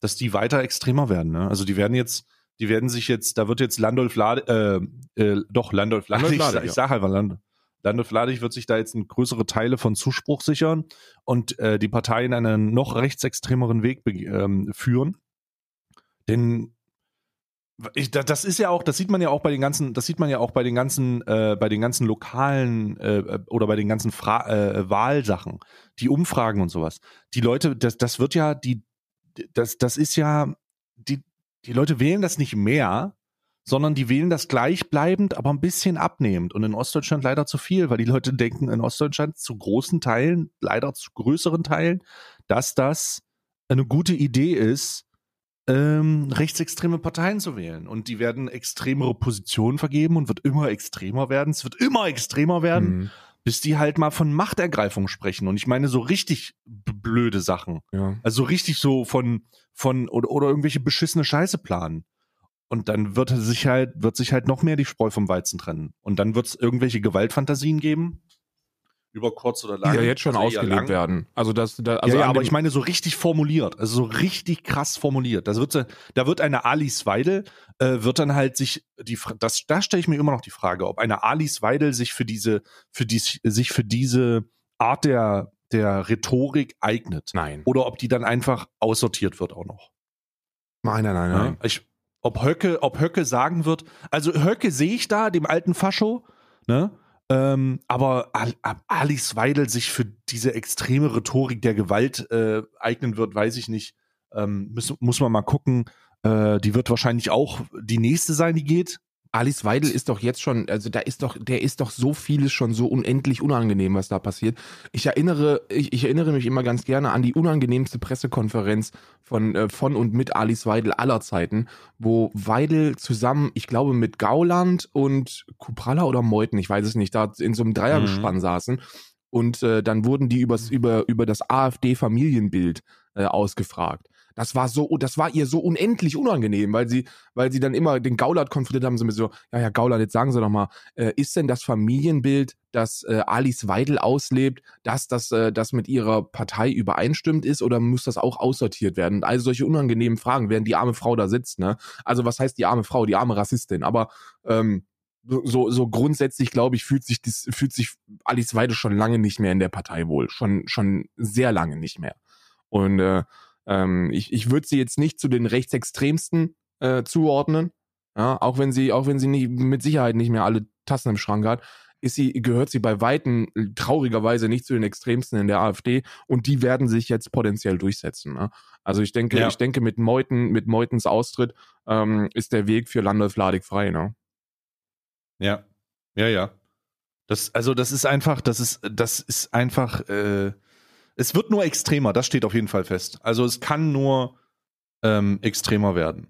dass die weiter extremer werden. Ne? Also die werden jetzt, die werden sich jetzt, da wird jetzt Landolf Lade, äh, äh, doch, Landolf Lade, Landolf ich, Lade, ich sag halt mal Land, Landolf Ladig wird sich da jetzt größere Teile von Zuspruch sichern und äh, die Partei in einen noch rechtsextremeren Weg ähm, führen. Denn ich, da- das ist ja auch, das sieht man ja auch bei den ganzen, das sieht man ja auch bei den ganzen, äh, bei den ganzen lokalen äh, oder bei den ganzen Fra äh, Wahlsachen, die Umfragen und sowas. Die Leute, das, das wird ja, die, das, das ist ja, die, die Leute wählen das nicht mehr, sondern die wählen das gleichbleibend, aber ein bisschen abnehmend. Und in Ostdeutschland leider zu viel, weil die Leute denken in Ostdeutschland zu großen Teilen, leider zu größeren Teilen, dass das eine gute Idee ist, ähm, rechtsextreme Parteien zu wählen. Und die werden extremere Positionen vergeben und wird immer extremer werden. Es wird immer extremer werden, Mhm. bis die halt mal von Machtergreifung sprechen. Und ich meine so richtig blöde Sachen. ja. Also richtig so von, von, oder, oder irgendwelche beschissene Scheiße planen. Und dann wird sich halt, wird sich halt noch mehr die Spreu vom Weizen trennen. Und dann wird es irgendwelche Gewaltfantasien geben. Über kurz oder Die lang. ja jetzt schon Also lang. werden. Also das, da, also ja, ja aber ich meine so richtig formuliert, also so richtig krass formuliert. Das wird, da wird eine Alice Weidel, äh, wird dann halt sich die, das, da stelle ich mir immer noch die Frage, ob eine Alice Weidel sich für diese, für die, sich für diese Art der, der Rhetorik eignet. Nein. Oder ob die dann einfach aussortiert wird auch noch. Nein, nein, nein, Ja? nein. Ich, ob Höcke, ob Höcke sagen wird, also Höcke sehe ich da, dem alten Fascho, ne? Ähm, aber Al ab Alice Weidel sich für diese extreme Rhetorik der Gewalt äh, eignen wird, weiß ich nicht. Ähm, muss, muss man mal gucken. Äh, die wird wahrscheinlich auch die nächste sein, die geht. Alice Weidel ist doch jetzt schon, also da ist doch, der ist doch so vieles schon so unendlich unangenehm, was da passiert. Ich erinnere, ich, ich erinnere mich immer ganz gerne an die unangenehmste Pressekonferenz von, äh, von und mit Alice Weidel aller Zeiten, wo Weidel zusammen, ich glaube, mit Gauland und Kupralla oder Meuthen, ich weiß es nicht, da in so einem Dreiergespann saßen. Und äh, dann wurden die übers, über, über das AfD-Familienbild äh, ausgefragt. Das war so, das war ihr so unendlich unangenehm, weil sie, weil sie dann immer den Gauland konfrontiert haben, so mit so, ja, ja, Gauland, jetzt sagen Sie doch mal, äh, ist denn das Familienbild, das äh, Alice Weidel auslebt, dass das, äh, das mit ihrer Partei übereinstimmt ist oder muss das auch aussortiert werden? Also solche unangenehmen Fragen, während die arme Frau da sitzt, ne? Also was heißt die arme Frau, die arme Rassistin? Aber ähm, so, so grundsätzlich, glaube ich, fühlt sich, das, fühlt sich Alice Weidel schon lange nicht mehr in der Partei wohl. Schon, schon sehr lange nicht mehr. Und äh, ähm, ich ich würde sie jetzt nicht zu den rechtsextremsten äh, zuordnen, ja, auch wenn sie, auch wenn sie nicht, mit Sicherheit nicht mehr alle Tassen im Schrank hat, ist sie, gehört sie bei Weitem traurigerweise nicht zu den Extremsten in der AfD und die werden sich jetzt potenziell durchsetzen. Ne? Also ich denke, ja. ich denke, mit Meuten, mit Meutens Austritt ähm, ist der Weg für Landolf Ladig frei, ne? Ja, ja, ja. Das, also das ist einfach, das ist, das ist einfach, äh, es wird nur extremer, das steht auf jeden Fall fest. Also es kann nur ähm, extremer werden.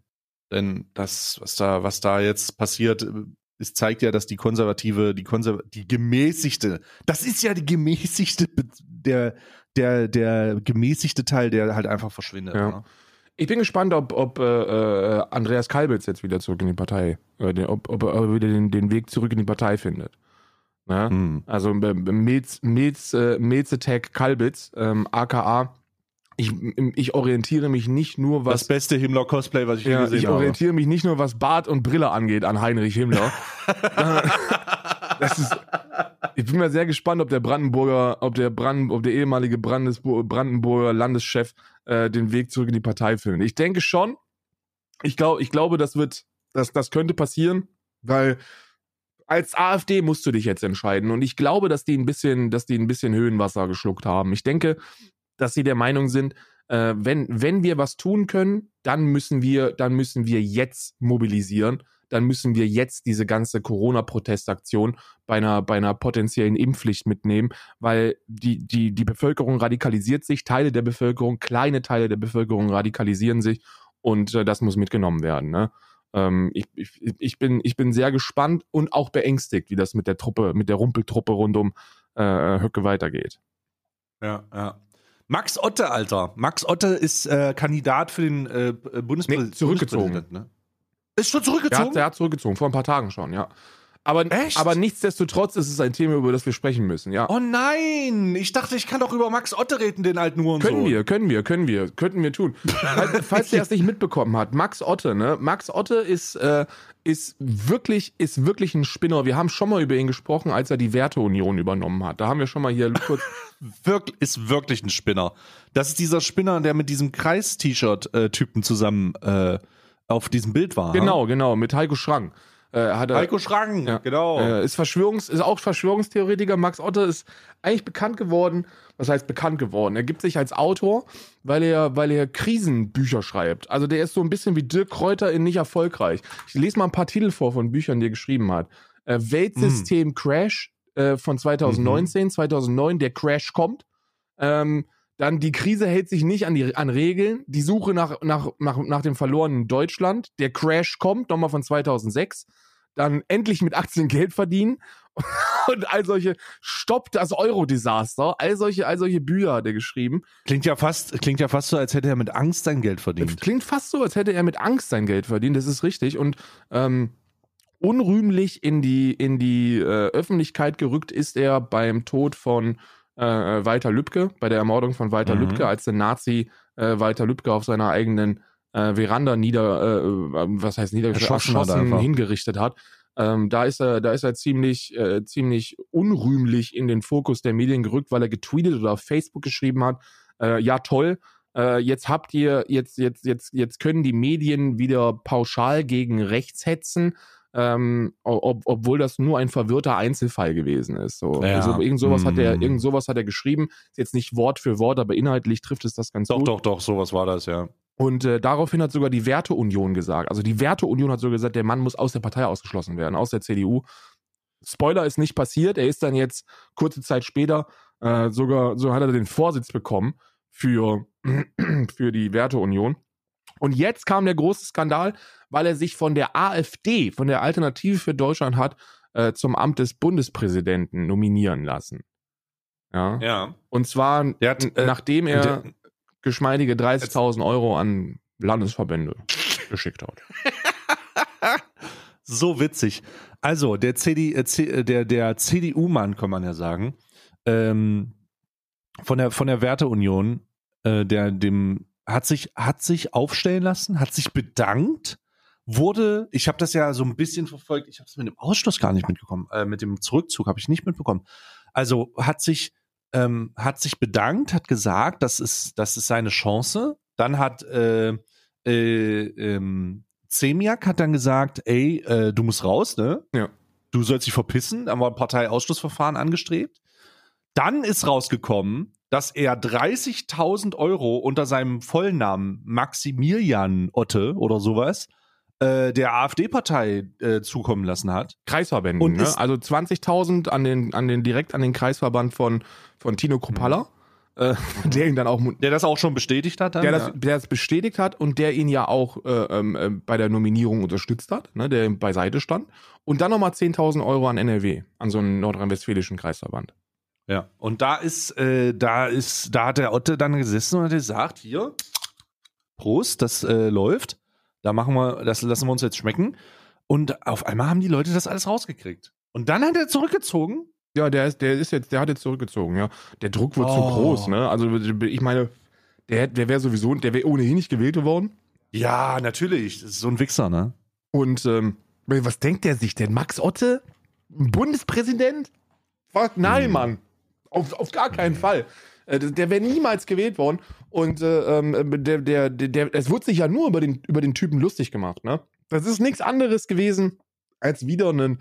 Denn das, was da, was da jetzt passiert, äh, es zeigt ja, dass die konservative, die konserv die gemäßigte, das ist ja die gemäßigte, der, der, der gemäßigte Teil, der halt einfach verschwindet. Ja. Ne? Ich bin gespannt, ob, ob äh, äh, Andreas Kalbitz jetzt wieder zurück in die Partei, äh, ob, ob, er wieder den, den Weg zurück in die Partei findet. Ne? Hm. Also äh, Milz, Milz, äh, Milzetech Kalbitz, ähm, aka ich, ich orientiere mich nicht nur was. Das beste Himmler-Cosplay, was ich ja, je gesehen habe. Ich orientiere mich nicht nur, was Bart und Brille angeht, an Heinrich Himmler. das ist, ich bin mir sehr gespannt, ob der Brandenburger, ob der Brand, ob der ehemalige Brandenburger Landeschef äh, den Weg zurück in die Partei findet. Ich denke schon. Ich glaube, ich glaube, das wird, das, das könnte passieren, weil als AfD musst du dich jetzt entscheiden. Und ich glaube, dass die ein bisschen, dass die ein bisschen Höhenwasser geschluckt haben. Ich denke, dass sie der Meinung sind, äh, wenn, wenn wir was tun können, dann müssen wir, dann müssen wir jetzt mobilisieren. Dann müssen wir jetzt diese ganze Corona-Protestaktion bei einer, bei einer potenziellen Impfpflicht mitnehmen, weil die, die, die Bevölkerung radikalisiert sich, Teile der Bevölkerung, kleine Teile der Bevölkerung radikalisieren sich und äh, das muss mitgenommen werden. Ne? Ähm, ich, ich, ich, bin, ich bin sehr gespannt und auch beängstigt, wie das mit der Truppe, mit der Rumpeltruppe rund um äh, Höcke weitergeht. Ja, ja. Max Otte, Alter. Max Otte ist äh, Kandidat für den äh, Bundespräsidenten. Nee, zurückgezogen. Ne? Ist schon zurückgezogen? Der hat, der hat zurückgezogen, vor ein paar Tagen schon, ja. Aber, aber nichtsdestotrotz ist es ein Thema, über das wir sprechen müssen, ja. Oh nein! Ich dachte, ich kann doch über Max Otte reden, den alten Huren. Können wir, können wir, können wir, könnten wir tun. falls, falls der es nicht mitbekommen hat, Max Otte, ne? Max Otte ist, äh, ist wirklich, ist wirklich ein Spinner. Wir haben schon mal über ihn gesprochen, als er die Werteunion übernommen hat. Da haben wir schon mal hier kurz. Wirk ist wirklich ein Spinner. Das ist dieser Spinner, der mit diesem Kreis-T-Shirt-Typen zusammen äh, auf diesem Bild war. Genau, ha? genau, mit Heiko Schrang. Äh, hat er, Heiko Schrang, ja, genau. Äh, ist, Verschwörungs-, ist auch Verschwörungstheoretiker. Max Otte ist eigentlich bekannt geworden. Was heißt bekannt geworden? Er gibt sich als Autor, weil er, weil er Krisenbücher schreibt. Also der ist so ein bisschen wie Dirk Kräuter in nicht erfolgreich. Ich lese mal ein paar Titel vor von Büchern, die er geschrieben hat. Äh, Weltsystem. Crash äh, von 2019, mhm. 2009, der Crash kommt. Ähm, dann die Krise hält sich nicht an, die, an Regeln. Die Suche nach, nach, nach, nach dem verlorenen Deutschland. Der Crash kommt, nochmal von 2006. Dann endlich mit Aktien Geld verdienen. Und all solche Stopp das Euro-Desaster. All solche, all solche Bücher hat er geschrieben. Klingt ja fast, klingt ja fast so, als hätte er mit Angst sein Geld verdient. Klingt fast so, als hätte er mit Angst sein Geld verdient. Das ist richtig. Und ähm, unrühmlich in die, in die äh, Öffentlichkeit gerückt ist er beim Tod von äh, Walter Lübcke, bei der Ermordung von Walter mhm. Lübcke, als der Nazi äh, Walter Lübcke auf seiner eigenen äh, Veranda nieder, äh, was heißt niedergeschossen, hingerichtet hat. Ähm, da ist er, da ist er ziemlich, äh, ziemlich unrühmlich in den Fokus der Medien gerückt, weil er getweetet oder auf Facebook geschrieben hat, äh, ja toll, äh, jetzt habt ihr, jetzt, jetzt, jetzt, jetzt können die Medien wieder pauschal gegen rechts hetzen ähm, ob, obwohl das nur ein verwirrter Einzelfall gewesen ist. So. Ja. Also, irgend sowas hat er, hm. irgend sowas hat er geschrieben. Ist jetzt nicht Wort für Wort, aber inhaltlich trifft es das ganz doch, gut. Doch, doch, doch, sowas war das, ja. Und äh, daraufhin hat sogar die Werteunion gesagt. Also die Werteunion hat sogar gesagt, der Mann muss aus der Partei ausgeschlossen werden, aus der CDU. Spoiler ist nicht passiert. Er ist dann jetzt kurze Zeit später äh, sogar, so hat er den Vorsitz bekommen für, für die Werteunion. Und jetzt kam der große Skandal, weil er sich von der AfD, von der Alternative für Deutschland hat, äh, zum Amt des Bundespräsidenten nominieren lassen. Ja. ja. Und zwar, hat, äh, nachdem er. Der, geschmeidige 30.000 Euro an Landesverbände geschickt hat. So witzig. Also, der, CD, äh, äh, der, der CDU-Mann, kann man ja sagen, ähm, von, der, von der Werteunion, äh, der dem hat sich, hat sich aufstellen lassen, hat sich bedankt, wurde, ich habe das ja so ein bisschen verfolgt, ich habe es mit dem Ausschluss gar nicht mitbekommen, äh, mit dem Zurückzug habe ich nicht mitbekommen. Also hat sich, ähm, hat sich bedankt, hat gesagt, das ist, das ist seine Chance. Dann hat äh, äh, ähm, Zemiak hat dann gesagt, ey, äh, du musst raus, ne? Ja. Du sollst dich verpissen. Dann war ein Parteiausschlussverfahren angestrebt. Dann ist rausgekommen, dass er 30.000 Euro unter seinem Vollnamen Maximilian Otte oder sowas äh, der AfD-Partei äh, zukommen lassen hat. Kreisverbänden, Und ne? Also 20.000 an den, an den, direkt an den Kreisverband von, von Tino Kropalla, äh, der ihn dann auch, Der das auch schon bestätigt hat. Dann, der das, ja. der das bestätigt hat und der ihn ja auch äh, ähm, äh, bei der Nominierung unterstützt hat, ne? der beiseite stand. Und dann nochmal 10.000 Euro an NRW, an so einen nordrhein-westfälischen Kreisverband. Ja. Und da ist, äh, da ist, da hat der Otte dann gesessen und hat gesagt, hier, Prost, das äh, läuft. Da machen wir, das lassen wir uns jetzt schmecken. Und auf einmal haben die Leute das alles rausgekriegt. Und dann hat er zurückgezogen. Ja, der ist, der ist jetzt, der hat jetzt zurückgezogen, ja. Der Druck wird zu Oh. groß, ne? Also ich meine, der, der wäre sowieso, der wäre ohnehin nicht gewählt worden. Ja, natürlich. Das ist so ein Wichser, ne? Und ähm, was denkt der sich denn? Max Otte? Bundespräsident? Nein, Hm. Mann. Auf, auf gar keinen Fall. Äh, Der wäre niemals gewählt worden. Und äh, ähm, der, der, der, es wurde sich ja nur über den, über den Typen lustig gemacht, ne? Das ist nichts anderes gewesen, als wieder ein,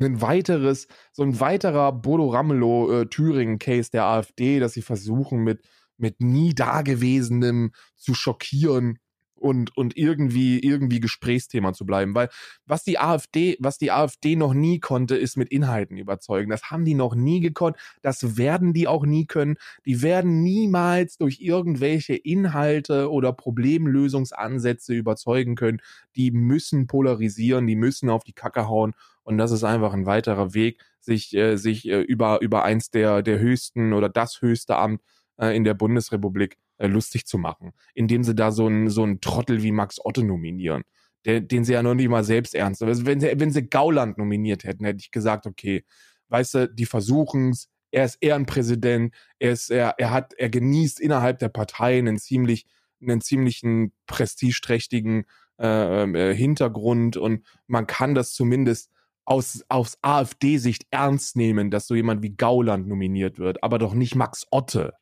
ein weiteres, so ein weiterer Bodo Ramelow äh, der AfD, dass sie versuchen, mit, mit nie Dagewesenem zu schockieren und, und irgendwie, irgendwie Gesprächsthema zu bleiben. Weil was die AfD, was die AfD noch nie konnte, ist mit Inhalten überzeugen. Das haben die noch nie gekonnt. Das werden die auch nie können. Die werden niemals durch irgendwelche Inhalte oder Problemlösungsansätze überzeugen können. Die müssen polarisieren, die müssen auf die Kacke hauen. Und das ist einfach ein weiterer Weg, sich, äh, sich äh, über, über eins der, der höchsten oder das höchste Amt äh, in der Bundesrepublik äh, lustig zu machen, indem sie da so einen so einen Trottel wie Max Otte nominieren, der, den sie ja noch nicht mal selbst ernst nehmen. Also wenn sie, wenn sie Gauland nominiert hätten, hätte ich gesagt, okay, weißt du, die versuchen's, er ist Ehrenpräsident, er ist, er, er hat, er genießt innerhalb der Partei einen ziemlich, einen ziemlichen prestigeträchtigen äh, äh, Hintergrund und man kann das zumindest aus, aus AfD-Sicht ernst nehmen, dass so jemand wie Gauland nominiert wird, aber doch nicht Max Otte.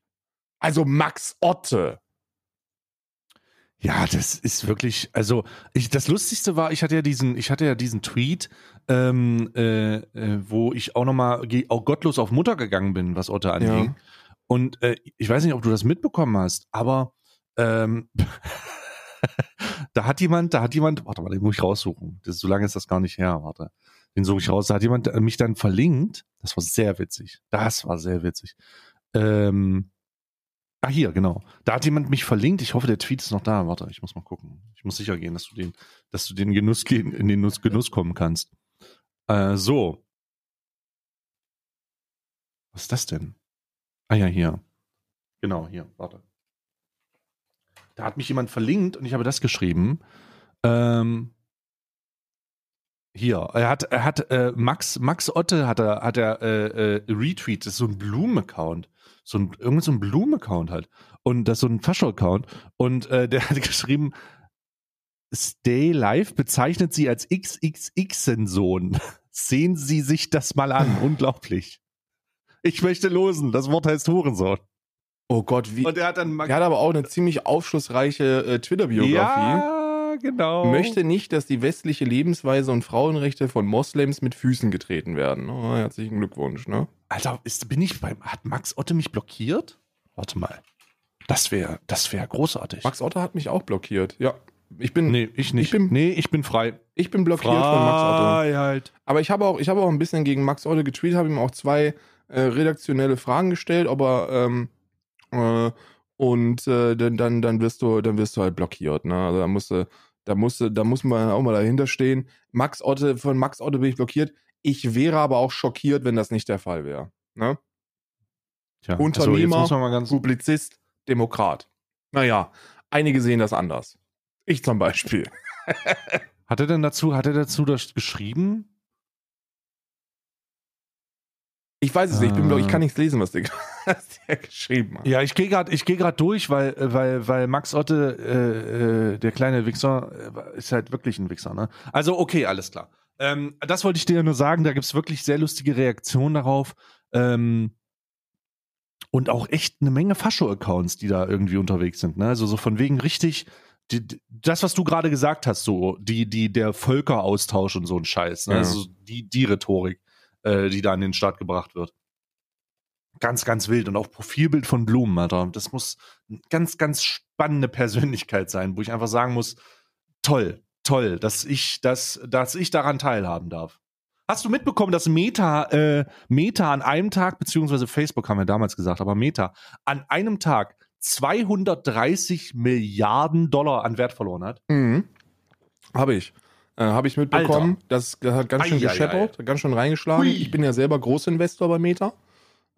Also Max Otte. Ja, das ist wirklich, also ich, das Lustigste war, ich hatte ja diesen, ich hatte ja diesen Tweet, ähm, äh, äh, wo ich auch nochmal auch gottlos auf Mutter gegangen bin, was Otte anging. Ja. Und äh, ich weiß nicht, ob du das mitbekommen hast, aber ähm, da hat jemand, da hat jemand, warte mal, den muss ich raussuchen. Das, so lange ist das gar nicht her, warte. Den suche ich raus. Da hat jemand äh, mich dann verlinkt. Das war sehr witzig. Das war sehr witzig. Ähm, ah, hier, genau. Da hat jemand mich verlinkt. Ich hoffe, der Tweet ist noch da. Warte, ich muss mal gucken. Ich muss sicher gehen, dass du den, dass du den Genuss gehen, in den Genuss, kommen kannst. Äh, so. Was ist das denn? Ah ja, hier. Genau, hier, warte. Da hat mich jemand verlinkt und ich habe das geschrieben. Ähm, hier, er hat, er hat äh, Max, Max Otte hat er, hat er äh, äh, retweet, das ist so ein Blumen-Account. So ein, irgend so ein Blumen-Account halt. Und das ist so ein Fascho-Account. Und äh, der hat geschrieben, Stay Live bezeichnet sie als XXX-Sohn. Sehen Sie sich das mal an. Unglaublich. Ich möchte losen. Das Wort heißt Hurensohn. Oh Gott, wie. Und er hat dann Er hat aber auch eine ziemlich aufschlussreiche äh, Twitter-Biografie. Ja, genau. Möchte nicht, dass die westliche Lebensweise und Frauenrechte von Moslems mit Füßen getreten werden. Oh, herzlichen Glückwunsch, ne? Alter, ist, bin ich beim. Hat Max Otte mich blockiert? Warte mal. Das wäre das wär großartig. Max Otte hat mich auch blockiert. Ja. Ich bin, nee, ich nicht. Ich bin- nee, ich bin frei. ich bin blockiert von Max Otte. Freiheit. Aber ich habe auch, ich habe auch ein bisschen gegen Max Otte getweetet, habe ihm auch zwei äh, redaktionelle Fragen gestellt, aber ähm, äh, und äh, dann, dann, dann wirst du, dann wirst du halt blockiert. Ne? Also da musste, da musste, da muss man auch mal dahinter stehen. Max Otte, von Max Otte bin ich blockiert. Ich wäre aber auch schockiert, wenn das nicht der Fall wäre. Ne? Tja, Unternehmer, also. Publizist, Demokrat. Naja, einige sehen das anders. Ich zum Beispiel. Hat er denn dazu, hat er dazu das geschrieben? Ich weiß es nicht, ich, bin, ich Äh. kann nichts lesen, was der, was der geschrieben hat. Ja, ich gehe gerade, gerade durch, weil, äh, weil, weil Max Otte, äh, äh, der kleine Wichser, äh, ist halt wirklich ein Wichser, ne? Also okay, alles klar. Ähm, das wollte ich dir nur sagen. Da gibt's wirklich sehr lustige Reaktionen darauf. Ähm, und auch echt eine Menge Fascho-Accounts, die da irgendwie unterwegs sind. Ne? Also so von wegen richtig, die, das, was du gerade gesagt hast, so, die, die, der Völkeraustausch und so ein Scheiß, ne? Ja. Also die, die Rhetorik, äh, die da an den Start gebracht wird. Ganz, ganz wild. Und auch Profilbild von Blumen, Alter. Das muss eine ganz, ganz spannende Persönlichkeit sein, wo ich einfach sagen muss, toll, toll, dass ich, dass, dass ich daran teilhaben darf. Hast du mitbekommen, dass Meta, äh, Meta an einem Tag, beziehungsweise Facebook haben wir damals gesagt, aber Meta, an einem Tag 230 Milliarden Dollar an Wert verloren hat? Mhm. Habe ich. Äh, Habe ich mitbekommen. Alter. Das hat ganz schön gescheppert, ganz schön reingeschlagen. Hui. Ich bin ja selber Großinvestor bei Meta,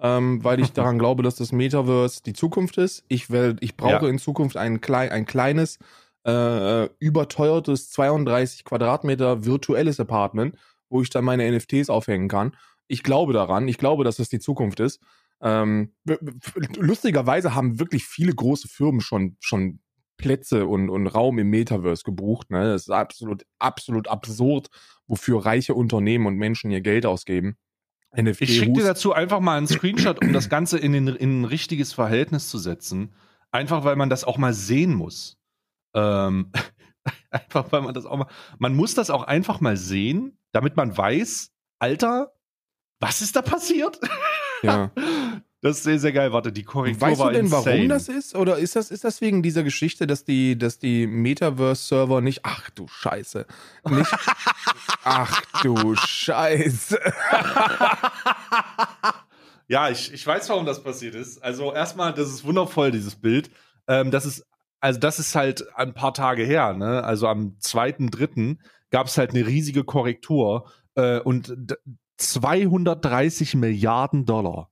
ähm, weil ich daran glaube, dass das Metaverse die Zukunft ist. Ich, will, ich brauche Ja. in Zukunft ein, klei ein kleines, äh, überteuertes 32 Quadratmeter virtuelles Apartment, wo ich dann meine NFTs aufhängen kann. Ich glaube daran. Ich glaube, dass das die Zukunft ist. Ähm, lustigerweise haben wirklich viele große Firmen schon, schon Plätze und, und Raum im Metaverse gebucht. Ne? Das ist absolut, absolut absurd, wofür reiche Unternehmen und Menschen ihr Geld ausgeben. NFT Ich schicke dir dazu einfach mal einen Screenshot, um das Ganze in, den, in ein richtiges Verhältnis zu setzen. Einfach weil man das auch mal sehen muss. Ähm, einfach weil man das auch mal. Man muss das auch einfach mal sehen, damit man weiß, Alter, was ist da passiert? ja. Das ist sehr, sehr geil. Warte, die Korrektur Weißt du war denn, warum insane. das ist? Oder ist das, ist das wegen dieser Geschichte, dass die, dass die Metaverse-Server nicht. Ach du Scheiße. Nicht. ach du Scheiße. ja, ich, ich weiß, warum das passiert ist. Also erstmal, das ist wundervoll, dieses Bild. Ähm, das ist, also das ist halt ein paar Tage her, ne? Also am 2.3. gab es halt eine riesige Korrektur äh, und d- 230 Milliarden Dollar.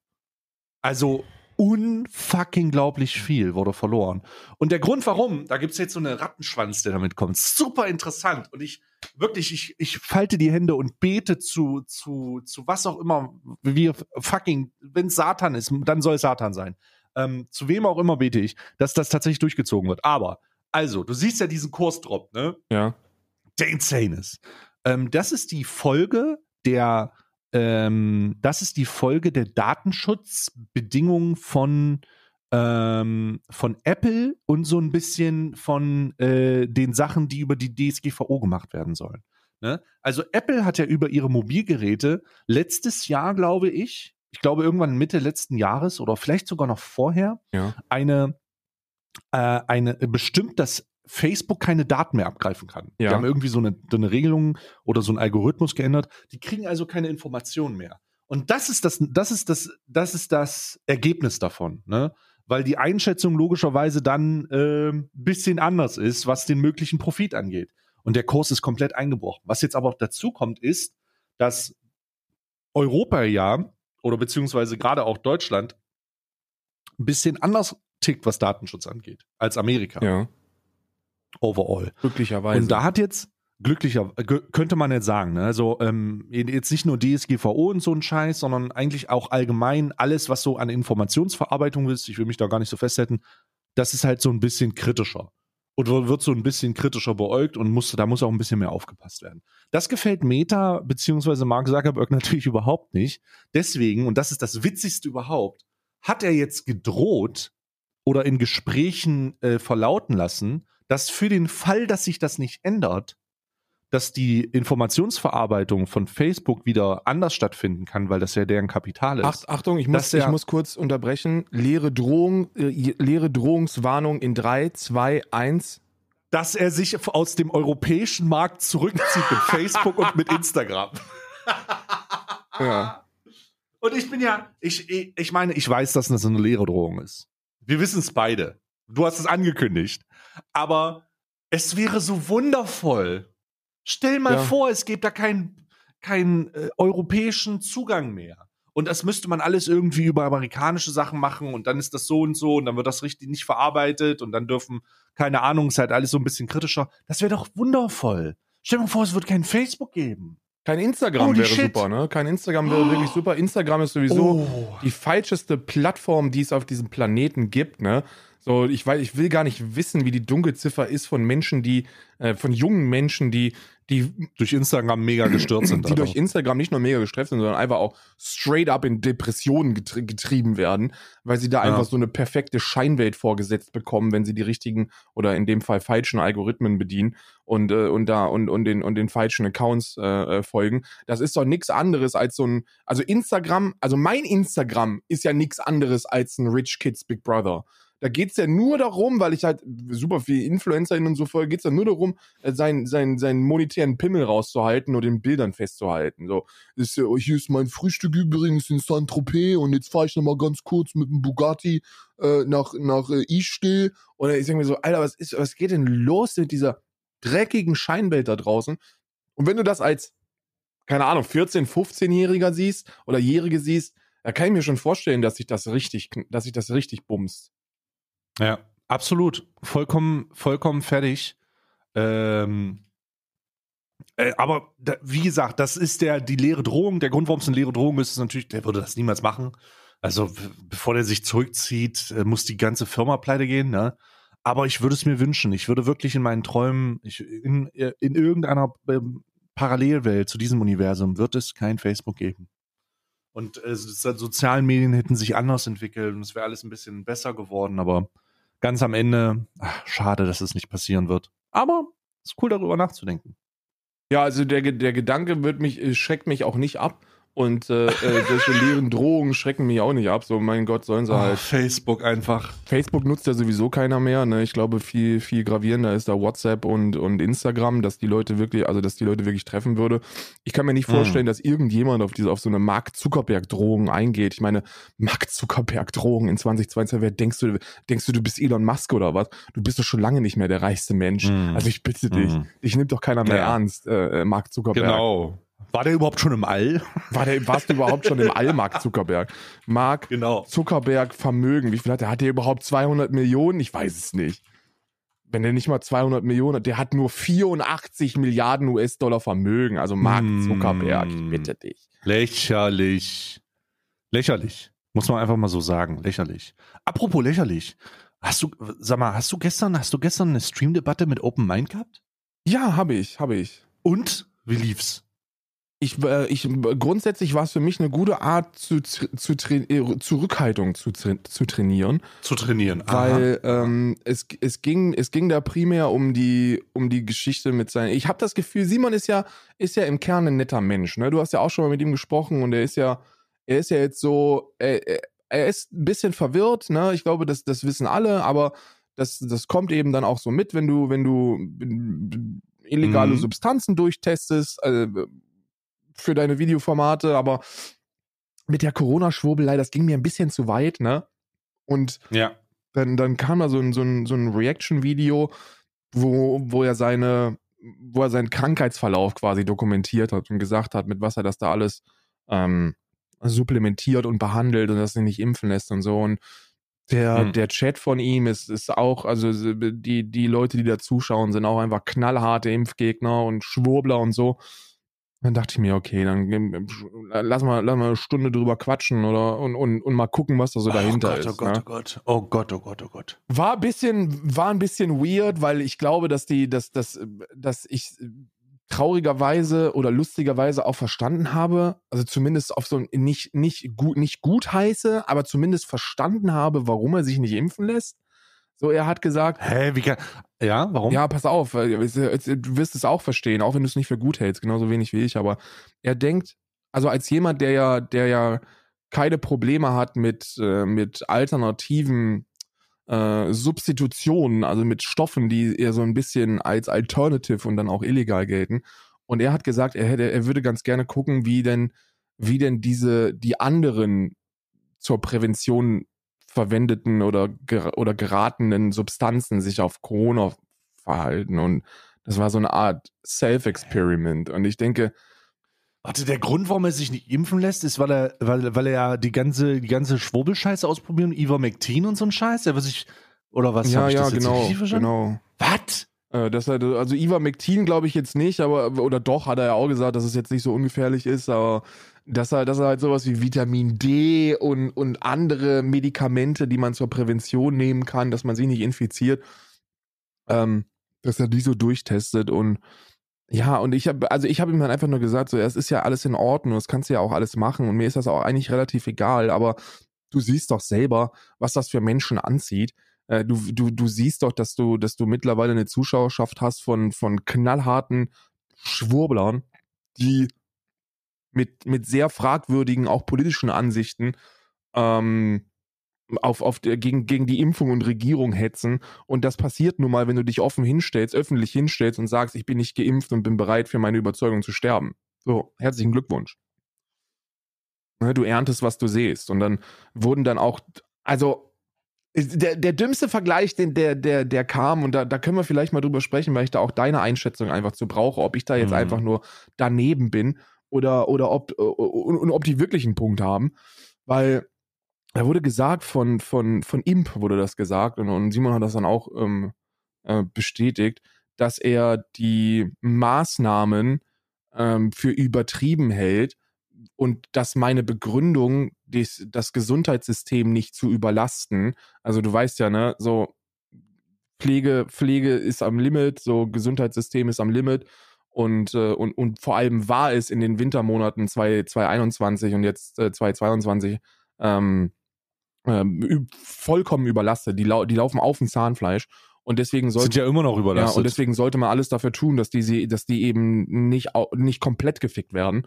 Also unfucking glaublich viel wurde verloren. Und der Grund warum, da gibt's jetzt so einen Rattenschwanz, der damit kommt. Super interessant. Und ich wirklich, ich, ich falte die Hände und bete zu, zu, zu was auch immer, wie fucking, wenn Satan ist, dann soll es Satan sein. Ähm, zu wem auch immer bete ich, dass das tatsächlich durchgezogen wird. Aber, also, du siehst ja diesen Kursdrop, ne? Ja. der insane ist. Ähm, das ist die Folge der, ähm, das ist die Folge der Datenschutzbedingungen von ähm, von Apple und so ein bisschen von äh, den Sachen, die über die DSGVO gemacht werden sollen. Ne? Also Apple hat ja über ihre Mobilgeräte letztes Jahr, glaube ich, ich glaube irgendwann Mitte letzten Jahres oder vielleicht sogar noch vorher, Ja. eine, äh, eine bestimmt, dass Facebook keine Daten mehr abgreifen kann. Ja. Die haben irgendwie so eine, eine Regelung oder so einen Algorithmus geändert. Die kriegen also keine Informationen mehr. Und das ist das, das ist das, das ist das Ergebnis davon, ne? Weil die Einschätzung logischerweise dann ein bisschen anders ist, was den möglichen Profit angeht. Und der Kurs ist komplett eingebrochen. Was jetzt aber auch dazu kommt, ist, dass Europa ja, oder beziehungsweise gerade auch Deutschland, ein bisschen anders tickt, was Datenschutz angeht, als Amerika Ja. overall. Glücklicherweise. Und da hat jetzt glücklicher, könnte man jetzt sagen, ne? also ähm, jetzt nicht nur DSGVO und so ein Scheiß, sondern eigentlich auch allgemein alles, was so an Informationsverarbeitung ist, ich will mich da gar nicht so festhalten, das ist halt so ein bisschen kritischer. Und wird so ein bisschen kritischer beäugt und muss, da muss auch ein bisschen mehr aufgepasst werden. Das gefällt Meta beziehungsweise Mark Zuckerberg natürlich überhaupt nicht. Deswegen, und das ist das Witzigste überhaupt, hat er jetzt gedroht oder in Gesprächen äh, verlauten lassen, dass für den Fall, dass sich das nicht ändert, dass die Informationsverarbeitung von Facebook wieder anders stattfinden kann, weil das ja deren Kapital ist. Acht, Achtung, ich muss, ich muss kurz unterbrechen. Leere Drohung, äh, leere Drohungswarnung in 3, 2, 1. dass er sich aus dem europäischen Markt zurückzieht mit Facebook und mit Instagram. Ja. Und ich bin ja, ich, ich meine, ich weiß, dass das eine leere Drohung ist. Wir wissen es beide. Du hast es angekündigt. Aber es wäre so wundervoll. Stell mal Ja. vor, es gibt da keinen keinen äh, europäischen Zugang mehr. und das müsste man alles irgendwie über amerikanische Sachen machen und dann ist das so und so und dann wird das richtig nicht verarbeitet und dann dürfen, keine Ahnung, ist halt alles so ein bisschen kritischer. Das wäre doch wundervoll. Stell dir mal vor, es wird kein Facebook geben. Kein Instagram Holy wäre shit. super, ne? Kein Instagram wäre wirklich super. Instagram ist sowieso Oh. die falscheste Plattform, die es auf diesem Planeten gibt, ne? So, ich weiß, ich will gar nicht wissen, wie die Dunkelziffer ist von Menschen, die, äh, von jungen Menschen, die, die, Durch Instagram mega gestört sind. die durch. Instagram nicht nur mega gestresst sind, sondern einfach auch straight up in Depressionen getri getrieben werden, weil sie da Ja. einfach so eine perfekte Scheinwelt vorgesetzt bekommen, wenn sie die richtigen oder in dem Fall falschen Algorithmen bedienen und, äh, und da und, und, den, und den falschen Accounts äh, äh, folgen. Das ist doch nichts anderes als so ein, also Instagram, also mein Instagram ist ja nichts anderes als ein Rich Kids Big Brother. Da geht's ja nur darum, weil ich halt super viel InfluencerInnen und so folge, geht's ja nur darum, äh, seinen, seinen, seinen monetären Pimmel rauszuhalten und den Bildern festzuhalten. So, ist hier ist mein Frühstück übrigens in Saint-Tropez und jetzt fahre ich noch mal ganz kurz mit dem Bugatti äh, nach, nach äh, Ischgl. Und ich denke mir so, Alter, was, ist, was geht denn los mit dieser dreckigen Scheinwelt da draußen? Und wenn du das als, keine Ahnung, 14-, 15-Jähriger siehst oder Jährige siehst, da kann ich mir schon vorstellen, dass sich das richtig, dass sich das richtig bumst. Ja, absolut. Vollkommen, vollkommen fertig. Ähm, äh, aber da, wie gesagt, das ist der, die leere Drohung. Der Grund, warum es eine leere Drohung ist, ist natürlich, der würde das niemals machen. Also, bevor der sich zurückzieht, äh, muss die ganze Firma pleite gehen, ne? Aber ich würde es mir wünschen. Ich würde wirklich in meinen Träumen, ich, in, in irgendeiner ähm, Parallelwelt zu diesem Universum wird es kein Facebook geben. Und äh, so- sozialen Medien hätten sich anders entwickelt und es wäre alles ein bisschen besser geworden, aber ganz am Ende, ach, schade, dass es nicht passieren wird. Aber ist cool, darüber nachzudenken. Ja, also der, der Gedanke wird mich, äh, schreckt mich auch nicht ab. Und äh, äh, solche leeren Drohungen schrecken mich auch nicht ab. So, mein Gott, sollen sie halt. Facebook einfach. Facebook nutzt ja sowieso keiner mehr. Ne? Ich glaube, viel, viel gravierender ist da WhatsApp und, und Instagram, dass die Leute wirklich, also dass die Leute wirklich treffen würde. Ich kann mir nicht Hm. vorstellen, dass irgendjemand auf diese, auf so eine Mark Zuckerberg-Drohung eingeht. Ich meine, Mark Zuckerberg-Drohung in 2022, wer denkst du, denkst du, du bist Elon Musk oder was? Du bist doch schon lange nicht mehr der reichste Mensch. Hm. Also ich bitte dich. Hm. Ich nimmt doch keiner mehr Ja. ernst, äh, äh, Mark Zuckerberg. Genau. War der überhaupt schon im All? War der, warst du überhaupt schon im All, Mark Zuckerberg? Mark Genau. Zuckerberg Vermögen, wie viel hat er? Hat er überhaupt 200 Millionen? Ich weiß es nicht. Wenn der nicht mal 200 Millionen hat, der hat nur 84 Milliarden US-Dollar Vermögen. Also Mark Mm. Zuckerberg, ich bitte dich. Lächerlich. Lächerlich. Muss man einfach mal so sagen. Lächerlich. Apropos lächerlich. Hast du, sag mal, hast du gestern, hast du gestern eine Stream-Debatte mit Open Mind gehabt? Ja, habe ich, habe ich. Und? Wie lief's? Ich, äh, ich grundsätzlich war es für mich eine gute Art zu, zu, tra- äh, Zurückhaltung zu, zu trainieren. Zu trainieren. weil ähm, es, es, ging, es ging da primär um die, um die Geschichte mit seinen. Ich habe das Gefühl, Simon ist ja, ist ja im Kern ein netter Mensch. Ne? Du hast ja auch schon mal mit ihm gesprochen und er ist ja, er ist ja jetzt so, er, er- ist ein bisschen verwirrt. Ne? Ich glaube, das, das wissen alle, aber das, das kommt eben dann auch so mit, wenn du, wenn du illegale Mhm. Substanzen durchtestest äh, für deine Videoformate, aber mit der Corona-Schwurbelei, das ging mir ein bisschen zu weit, ne? Und Ja. dann, dann kam da so ein, so ein, so ein Reaction-Video, wo, wo er seine, wo er seinen Krankheitsverlauf quasi dokumentiert hat und gesagt hat, mit was er das da alles ähm, supplementiert und behandelt und das er nicht impfen lässt und so. Und der, Hm. der Chat von ihm ist, ist auch, also die, die Leute, die da zuschauen, sind auch einfach knallharte Impfgegner und Schwurbler und so. Dann dachte ich mir, okay, dann lass mal, lass mal eine Stunde drüber quatschen oder und, und, und mal gucken, was da so dahinter oh Gott, ist. oh Gott, ne? oh Gott, oh Gott, oh Gott, oh Gott. War ein bisschen, war ein bisschen weird, weil ich glaube, dass die, dass, dass, dass ich traurigerweise oder lustigerweise auch verstanden habe, also zumindest auf so ein nicht, nicht gut, nicht gut heiße, aber zumindest verstanden habe, warum er sich nicht impfen lässt. So, er hat gesagt, Hä, wie kann, ja, warum? ja, pass auf, du wirst es auch verstehen, auch wenn du es nicht für gut hältst, genauso wenig wie ich, aber er denkt, also als jemand, der ja, der ja keine Probleme hat mit, äh, mit alternativen äh, Substitutionen, also mit Stoffen, die eher so ein bisschen als Alternative und dann auch illegal gelten. Und er hat gesagt, er hätte, er würde ganz gerne gucken, wie denn, wie denn diese, die anderen zur Prävention verwendeten oder, ger oder geratenen Substanzen sich auf Corona verhalten. Und das war so eine Art Self-Experiment. Und ich denke, Warte, der Grund, warum er sich nicht impfen lässt, ist, weil er, weil, weil er ja die ganze, die ganze Schwurbelscheiße ausprobieren, Ivermectin und so ein Scheiß, der will sich, oder was? ja, ja, das genau, genau. Was? Äh, dass er, also Ivermectin glaube ich jetzt nicht, aber oder doch hat er ja auch gesagt, dass es jetzt nicht so ungefährlich ist, aber dass er, dass er halt sowas wie Vitamin D und, und andere Medikamente, die man zur Prävention nehmen kann, dass man sich nicht infiziert, ähm, dass er die so durchtestet und ja, und ich habe, also ich habe ihm dann einfach nur gesagt, so, es ist ja alles in Ordnung, das kannst du ja auch alles machen und mir ist das auch eigentlich relativ egal, aber du siehst doch selber, was das für Menschen anzieht. Äh, du, du, du siehst doch, dass du, dass du mittlerweile eine Zuschauerschaft hast von, von knallharten Schwurblern, die mit, mit sehr fragwürdigen, auch politischen Ansichten ähm, auf, auf gegen, gegen die Impfung und Regierung hetzen. Und das passiert nun mal, wenn du dich offen hinstellst, öffentlich hinstellst und sagst, ich bin nicht geimpft und bin bereit, für meine Überzeugung zu sterben. So, herzlichen Glückwunsch. Ne, Du erntest, was du siehst. Und dann wurden dann auch, also der, der dümmste Vergleich, den, der, der, der kam, und da, da können wir vielleicht mal drüber sprechen, weil ich da auch deine Einschätzung einfach zu brauche, ob ich da jetzt Mhm. einfach nur daneben bin oder, oder ob, äh, und, und ob die wirklich einen Punkt haben. Weil da wurde gesagt von, von, von Imp wurde das gesagt und, und Simon hat das dann auch ähm, äh, bestätigt, dass er die Maßnahmen ähm, für übertrieben hält und dass meine Begründung, dies, das Gesundheitssystem nicht zu überlasten, also du weißt ja, ne, so Pflege, Pflege ist am Limit, so Gesundheitssystem ist am Limit und, äh, und, und vor allem war es in den Wintermonaten 2 2021 und jetzt äh, 2022 ähm, ähm, üb- vollkommen überlastet. Die, lau die laufen auf dem Zahnfleisch und deswegen Sind sollte ja immer noch ja, überlastet. und deswegen sollte man alles dafür tun, dass die, sie- dass die eben nicht, nicht komplett gefickt werden.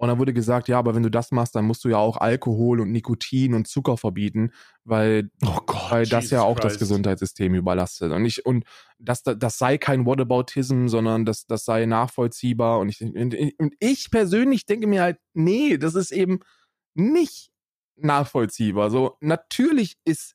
Und dann wurde gesagt, ja, aber wenn du das machst, dann musst du ja auch Alkohol und Nikotin und Zucker verbieten, weil, oh Gott, weil das ja auch das Christ. Gesundheitssystem überlastet. Und ich, und das, das sei kein Whataboutism, sondern das, das sei nachvollziehbar. Und ich- und ich persönlich denke mir halt, nee, das ist eben nicht nachvollziehbar. So, natürlich ist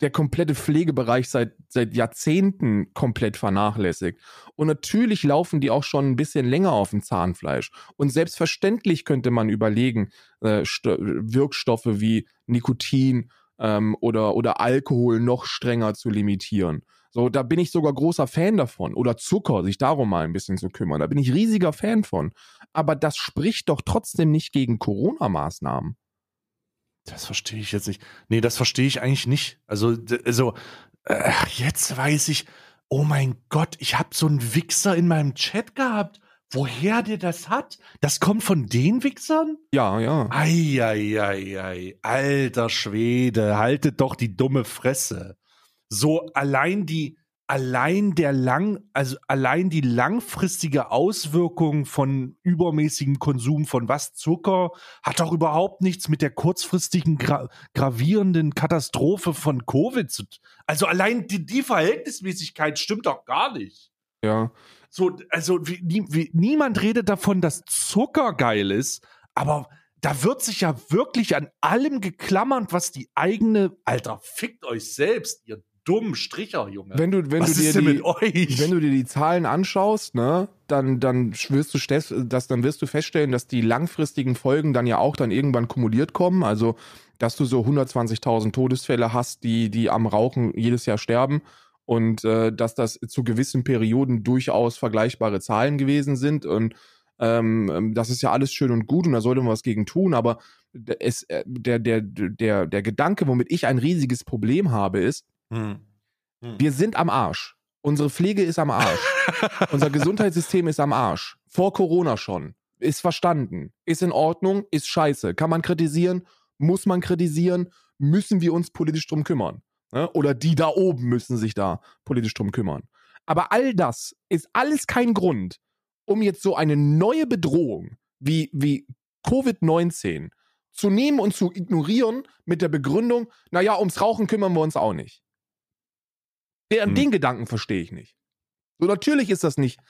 der komplette Pflegebereich seit, seit Jahrzehnten komplett vernachlässigt. Und natürlich laufen die auch schon ein bisschen länger auf dem Zahnfleisch. Und selbstverständlich könnte man überlegen, äh, Sto- Wirkstoffe wie Nikotin ähm, oder, oder Alkohol noch strenger zu limitieren. So, da bin ich sogar großer Fan davon. Oder Zucker, sich darum mal ein bisschen zu kümmern. Da bin ich riesiger Fan von. Aber das spricht doch trotzdem nicht gegen Corona-Maßnahmen. Das verstehe ich jetzt nicht. Nee, das verstehe ich eigentlich nicht. Also, also äh, jetzt weiß ich, oh mein Gott, ich habe so einen Wichser in meinem Chat gehabt. Woher der das hat? Das kommt von den Wichsern? Ja, ja. Eieiei, alter Schwede, haltet doch die dumme Fresse. So allein die, allein der lang, also allein die langfristige Auswirkung von übermäßigem Konsum von was Zucker hat doch überhaupt nichts mit der kurzfristigen gra gravierenden Katastrophe von Covid zu tun. Also allein die, die Verhältnismäßigkeit stimmt doch gar nicht. Ja. So, also wie, wie, niemand redet davon, dass Zucker geil ist, aber da wird sich ja wirklich an allem geklammert, was die eigene. Alter, fickt euch selbst, ihr dummen Stricher, Junge. Wenn du, wenn was du dir ist denn die, mit euch? wenn du dir die Zahlen anschaust, ne, dann, dann wirst du stes- das, dann wirst du feststellen, dass die langfristigen Folgen dann ja auch dann irgendwann kumuliert kommen. Also, dass du so 120.000 Todesfälle hast, die, die am Rauchen jedes Jahr sterben. Und äh, dass das zu gewissen Perioden durchaus vergleichbare Zahlen gewesen sind. Und ähm, ähm, das ist ja alles schön und gut und da sollte man was gegen tun, aber es, äh, der, der, der, der Gedanke, womit ich ein riesiges Problem habe, ist, Hm. Hm. wir sind am Arsch. Unsere Pflege ist am Arsch. Unser Gesundheitssystem ist am Arsch. Vor Corona schon. Ist verstanden. Ist in Ordnung. Ist scheiße. Kann man kritisieren? Muss man kritisieren? Müssen wir uns politisch drum kümmern? Ne? Oder die da oben müssen sich da politisch drum kümmern. Aber all das ist alles kein Grund, um jetzt so eine neue Bedrohung wie, wie Covid-19 zu nehmen und zu ignorieren mit der Begründung, naja, ums Rauchen kümmern wir uns auch nicht. Den, Hm. den Gedanken verstehe ich nicht. So, natürlich ist das nicht,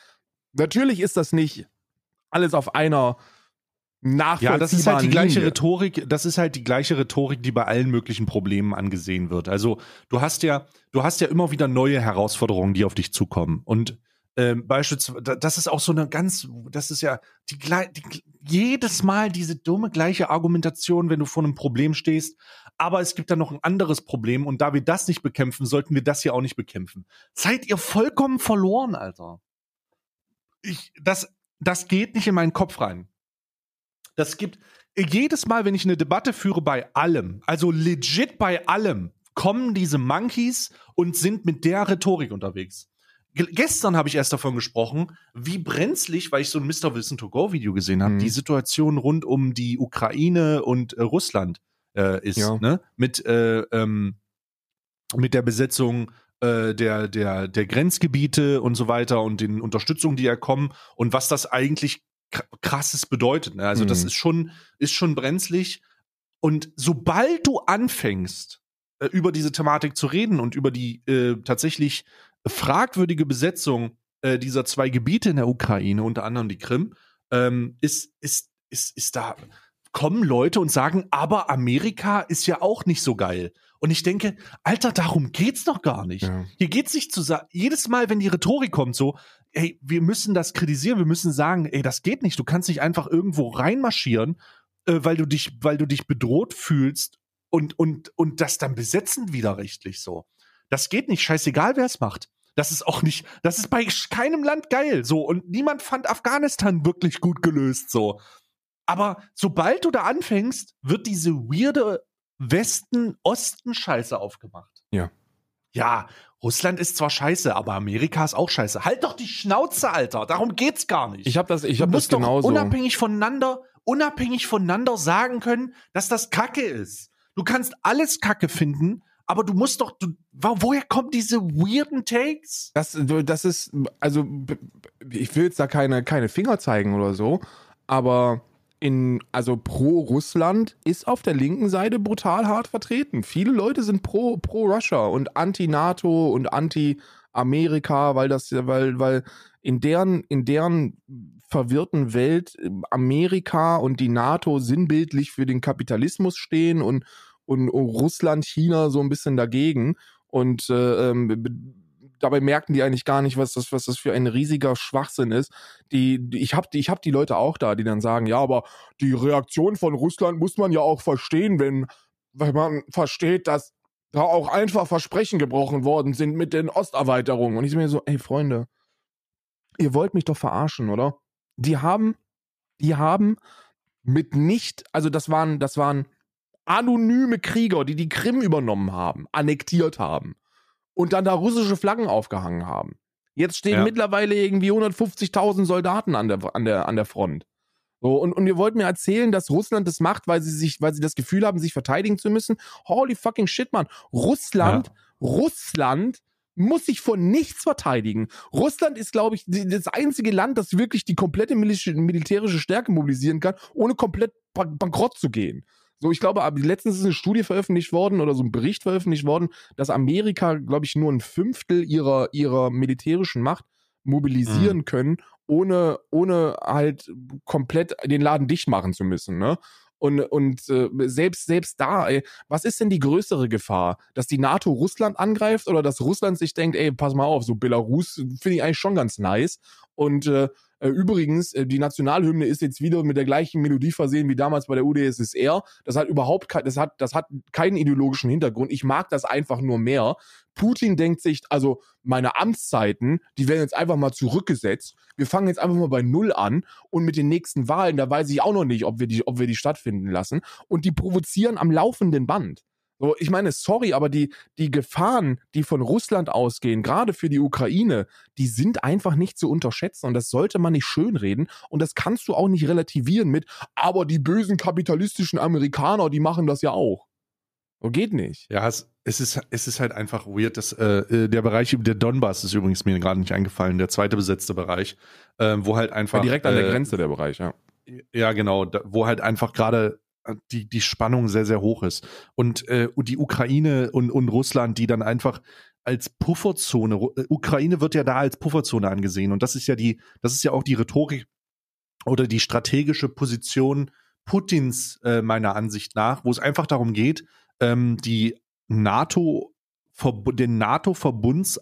natürlich ist das nicht alles auf einer Ja, das ist halt die gleiche Linie. Rhetorik, das ist halt die gleiche Rhetorik, die bei allen möglichen Problemen angesehen wird. Also, du hast ja, du hast ja immer wieder neue Herausforderungen, die auf dich zukommen. Und Ähm, beispielsweise, das ist auch so eine ganz, das ist ja die, die, jedes Mal diese dumme gleiche Argumentation, wenn du vor einem Problem stehst. Aber es gibt da noch ein anderes Problem und da wir das nicht bekämpfen, sollten wir das hier auch nicht bekämpfen. Seid ihr vollkommen verloren, Alter. Ich, das, das geht nicht in meinen Kopf rein. Das gibt jedes Mal, wenn ich eine Debatte führe bei allem, also legit bei allem, kommen diese Monkeys und sind mit der Rhetorik unterwegs gestern habe ich erst davon gesprochen, wie brenzlig, weil ich so ein Mr. Wilson to Go Video gesehen habe, mhm. die Situation rund um die Ukraine und äh, Russland äh, ist, ja. ne? Mit äh, ähm, mit der Besetzung äh, der der der Grenzgebiete und so weiter und den Unterstützungen, die erkommen und was das eigentlich krasses bedeutet. Ne? Also mhm. das ist schon ist schon brenzlig und sobald du anfängst äh, über diese Thematik zu reden und über die äh, tatsächlich fragwürdige Besetzung äh, dieser zwei Gebiete in der Ukraine, unter anderem die Krim, ähm, ist, ist, ist, ist da, kommen Leute und sagen, aber Amerika ist ja auch nicht so geil. Und ich denke, Alter, darum geht's doch gar nicht. Ja. Hier geht's nicht zu sagen, jedes Mal, wenn die Rhetorik kommt, so, ey, wir müssen das kritisieren, wir müssen sagen, ey, das geht nicht. Du kannst nicht einfach irgendwo reinmarschieren, äh, weil du dich, weil du dich bedroht fühlst und, und, und das dann besetzen widerrechtlich so. Das geht nicht, scheißegal, wer es macht. Das ist auch nicht, das ist bei keinem Land geil, so. Und niemand fand Afghanistan wirklich gut gelöst, so. Aber sobald du da anfängst, wird diese weirde Westen-Osten-Scheiße aufgemacht. Ja. Ja, Russland ist zwar scheiße, aber Amerika ist auch scheiße. Halt doch die Schnauze, Alter. Darum geht's gar nicht. Ich habe das, ich habe das genauso. unabhängig voneinander, unabhängig voneinander sagen können, dass das Kacke ist. Du kannst alles Kacke finden, aber du musst doch, du, woher kommen diese weirden Takes? Das, das ist, also, ich will jetzt da keine, keine Finger zeigen oder so, aber in, also pro Russland ist auf der linken Seite brutal hart vertreten. Viele Leute sind pro, pro Russia und anti-NATO und anti-Amerika, weil das, weil, weil in deren, in deren verwirrten Welt Amerika und die NATO sinnbildlich für den Kapitalismus stehen und und Russland, China so ein bisschen dagegen. Und äh, ähm, dabei merken die eigentlich gar nicht, was das, was das für ein riesiger Schwachsinn ist. Die, die ich habe die, hab die Leute auch da, die dann sagen, ja, aber die Reaktion von Russland muss man ja auch verstehen, wenn, wenn man versteht, dass da auch einfach Versprechen gebrochen worden sind mit den Osterweiterungen. Und ich mir so, ey Freunde, ihr wollt mich doch verarschen, oder? Die haben, die haben mit nicht, also das waren, das waren anonyme Krieger, die die Krim übernommen haben, annektiert haben und dann da russische Flaggen aufgehangen haben. Jetzt stehen ja. mittlerweile irgendwie 150.000 Soldaten an der, an der, an der Front. So, und, und ihr wollt mir erzählen, dass Russland das macht, weil sie sich, weil sie das Gefühl haben, sich verteidigen zu müssen. Holy fucking shit, man. Russland, ja. Russland muss sich vor nichts verteidigen. Russland ist, glaube ich, das einzige Land, das wirklich die komplette militärische Stärke mobilisieren kann, ohne komplett bankrott zu gehen. So, ich glaube, letztens ist eine Studie veröffentlicht worden oder so ein Bericht veröffentlicht worden, dass Amerika, glaube ich, nur ein Fünftel ihrer, ihrer militärischen Macht mobilisieren mhm. können, ohne, ohne halt komplett den Laden dicht machen zu müssen, ne? Und, und äh, selbst, selbst da, ey, was ist denn die größere Gefahr? Dass die NATO Russland angreift oder dass Russland sich denkt, ey, pass mal auf, so Belarus finde ich eigentlich schon ganz nice. Und äh, äh, übrigens, äh, die Nationalhymne ist jetzt wieder mit der gleichen Melodie versehen wie damals bei der UdSSR. Das hat überhaupt kein, das hat, das hat keinen ideologischen Hintergrund. Ich mag das einfach nur mehr. Putin denkt sich, also meine Amtszeiten, die werden jetzt einfach mal zurückgesetzt. Wir fangen jetzt einfach mal bei Null an und mit den nächsten Wahlen, da weiß ich auch noch nicht, ob wir die, ob wir die stattfinden lassen. Und die provozieren am laufenden Band. So, ich meine, sorry, aber die, die Gefahren, die von Russland ausgehen, gerade für die Ukraine, die sind einfach nicht zu unterschätzen und das sollte man nicht schönreden und das kannst du auch nicht relativieren mit, aber die bösen kapitalistischen Amerikaner, die machen das ja auch. So geht nicht. Ja, es, es, ist, es ist halt einfach weird, dass äh, äh der Bereich, der Donbass ist übrigens mir gerade nicht eingefallen, der zweite besetzte Bereich, äh, wo halt einfach. Ja, direkt an der äh, Grenze der Bereich, ja. Ja, genau, da, wo halt einfach gerade die, die Spannung sehr, sehr hoch ist. Und, äh, die Ukraine und, und Russland, die dann einfach als Pufferzone, äh, Ukraine wird ja da als Pufferzone angesehen. Und das ist ja die, das ist ja auch die Rhetorik oder die strategische Position Putins, äh, meiner Ansicht nach, wo es einfach darum geht, ähm, die NATO den NATO-Verbunds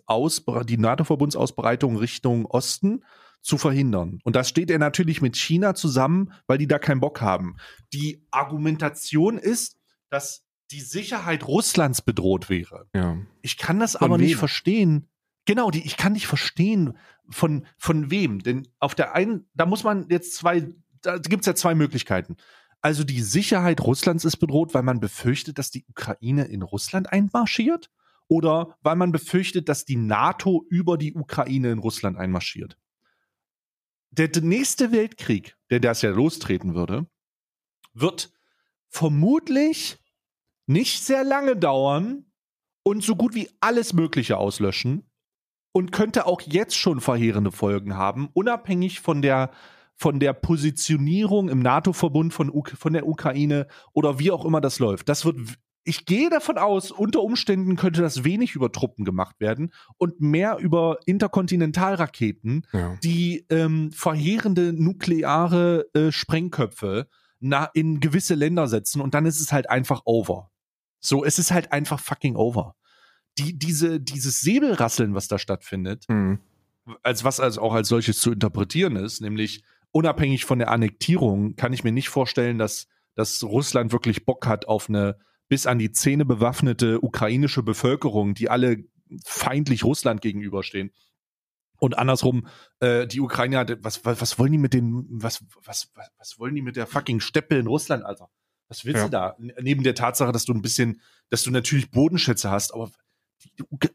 die NATO-Verbundsausbreitung Richtung Osten zu verhindern. Und das steht er natürlich mit China zusammen, weil die da keinen Bock haben. Die Argumentation ist, dass die Sicherheit Russlands bedroht wäre. Ja. Ich kann das Von aber nicht wem? verstehen. Genau, die, ich kann nicht verstehen, von, von wem. Denn auf der einen, da muss man jetzt zwei, da gibt's ja zwei Möglichkeiten. Also die Sicherheit Russlands ist bedroht, weil man befürchtet, dass die Ukraine in Russland einmarschiert? Oder weil man befürchtet, dass die NATO über die Ukraine in Russland einmarschiert? Der nächste Weltkrieg, der das ja lostreten würde, wird vermutlich nicht sehr lange dauern und so gut wie alles Mögliche auslöschen und könnte auch jetzt schon verheerende Folgen haben, unabhängig von der von der Positionierung im NATO-Verbund von, von der Ukraine oder wie auch immer das läuft. Das wird, ich gehe davon aus, unter Umständen könnte das wenig über Truppen gemacht werden und mehr über Interkontinentalraketen, Ja. die ähm, verheerende nukleare äh, Sprengköpfe na, in gewisse Länder setzen und dann ist es halt einfach over. So, es ist halt einfach fucking over. Die, diese, dieses Säbelrasseln, was da stattfindet, Hm. als was also auch als solches zu interpretieren ist, nämlich unabhängig von der Annektierung, kann ich mir nicht vorstellen, dass, dass Russland wirklich Bock hat auf eine bis an die Zähne bewaffnete ukrainische Bevölkerung, die alle feindlich Russland gegenüberstehen. Und andersrum, äh, die Ukraine hat, was, was, was wollen die mit den, was, was, was, was wollen die mit der fucking Steppe in Russland, Alter? Was willst Ja. du da? Neben der Tatsache, dass du ein bisschen, dass du natürlich Bodenschätze hast, aber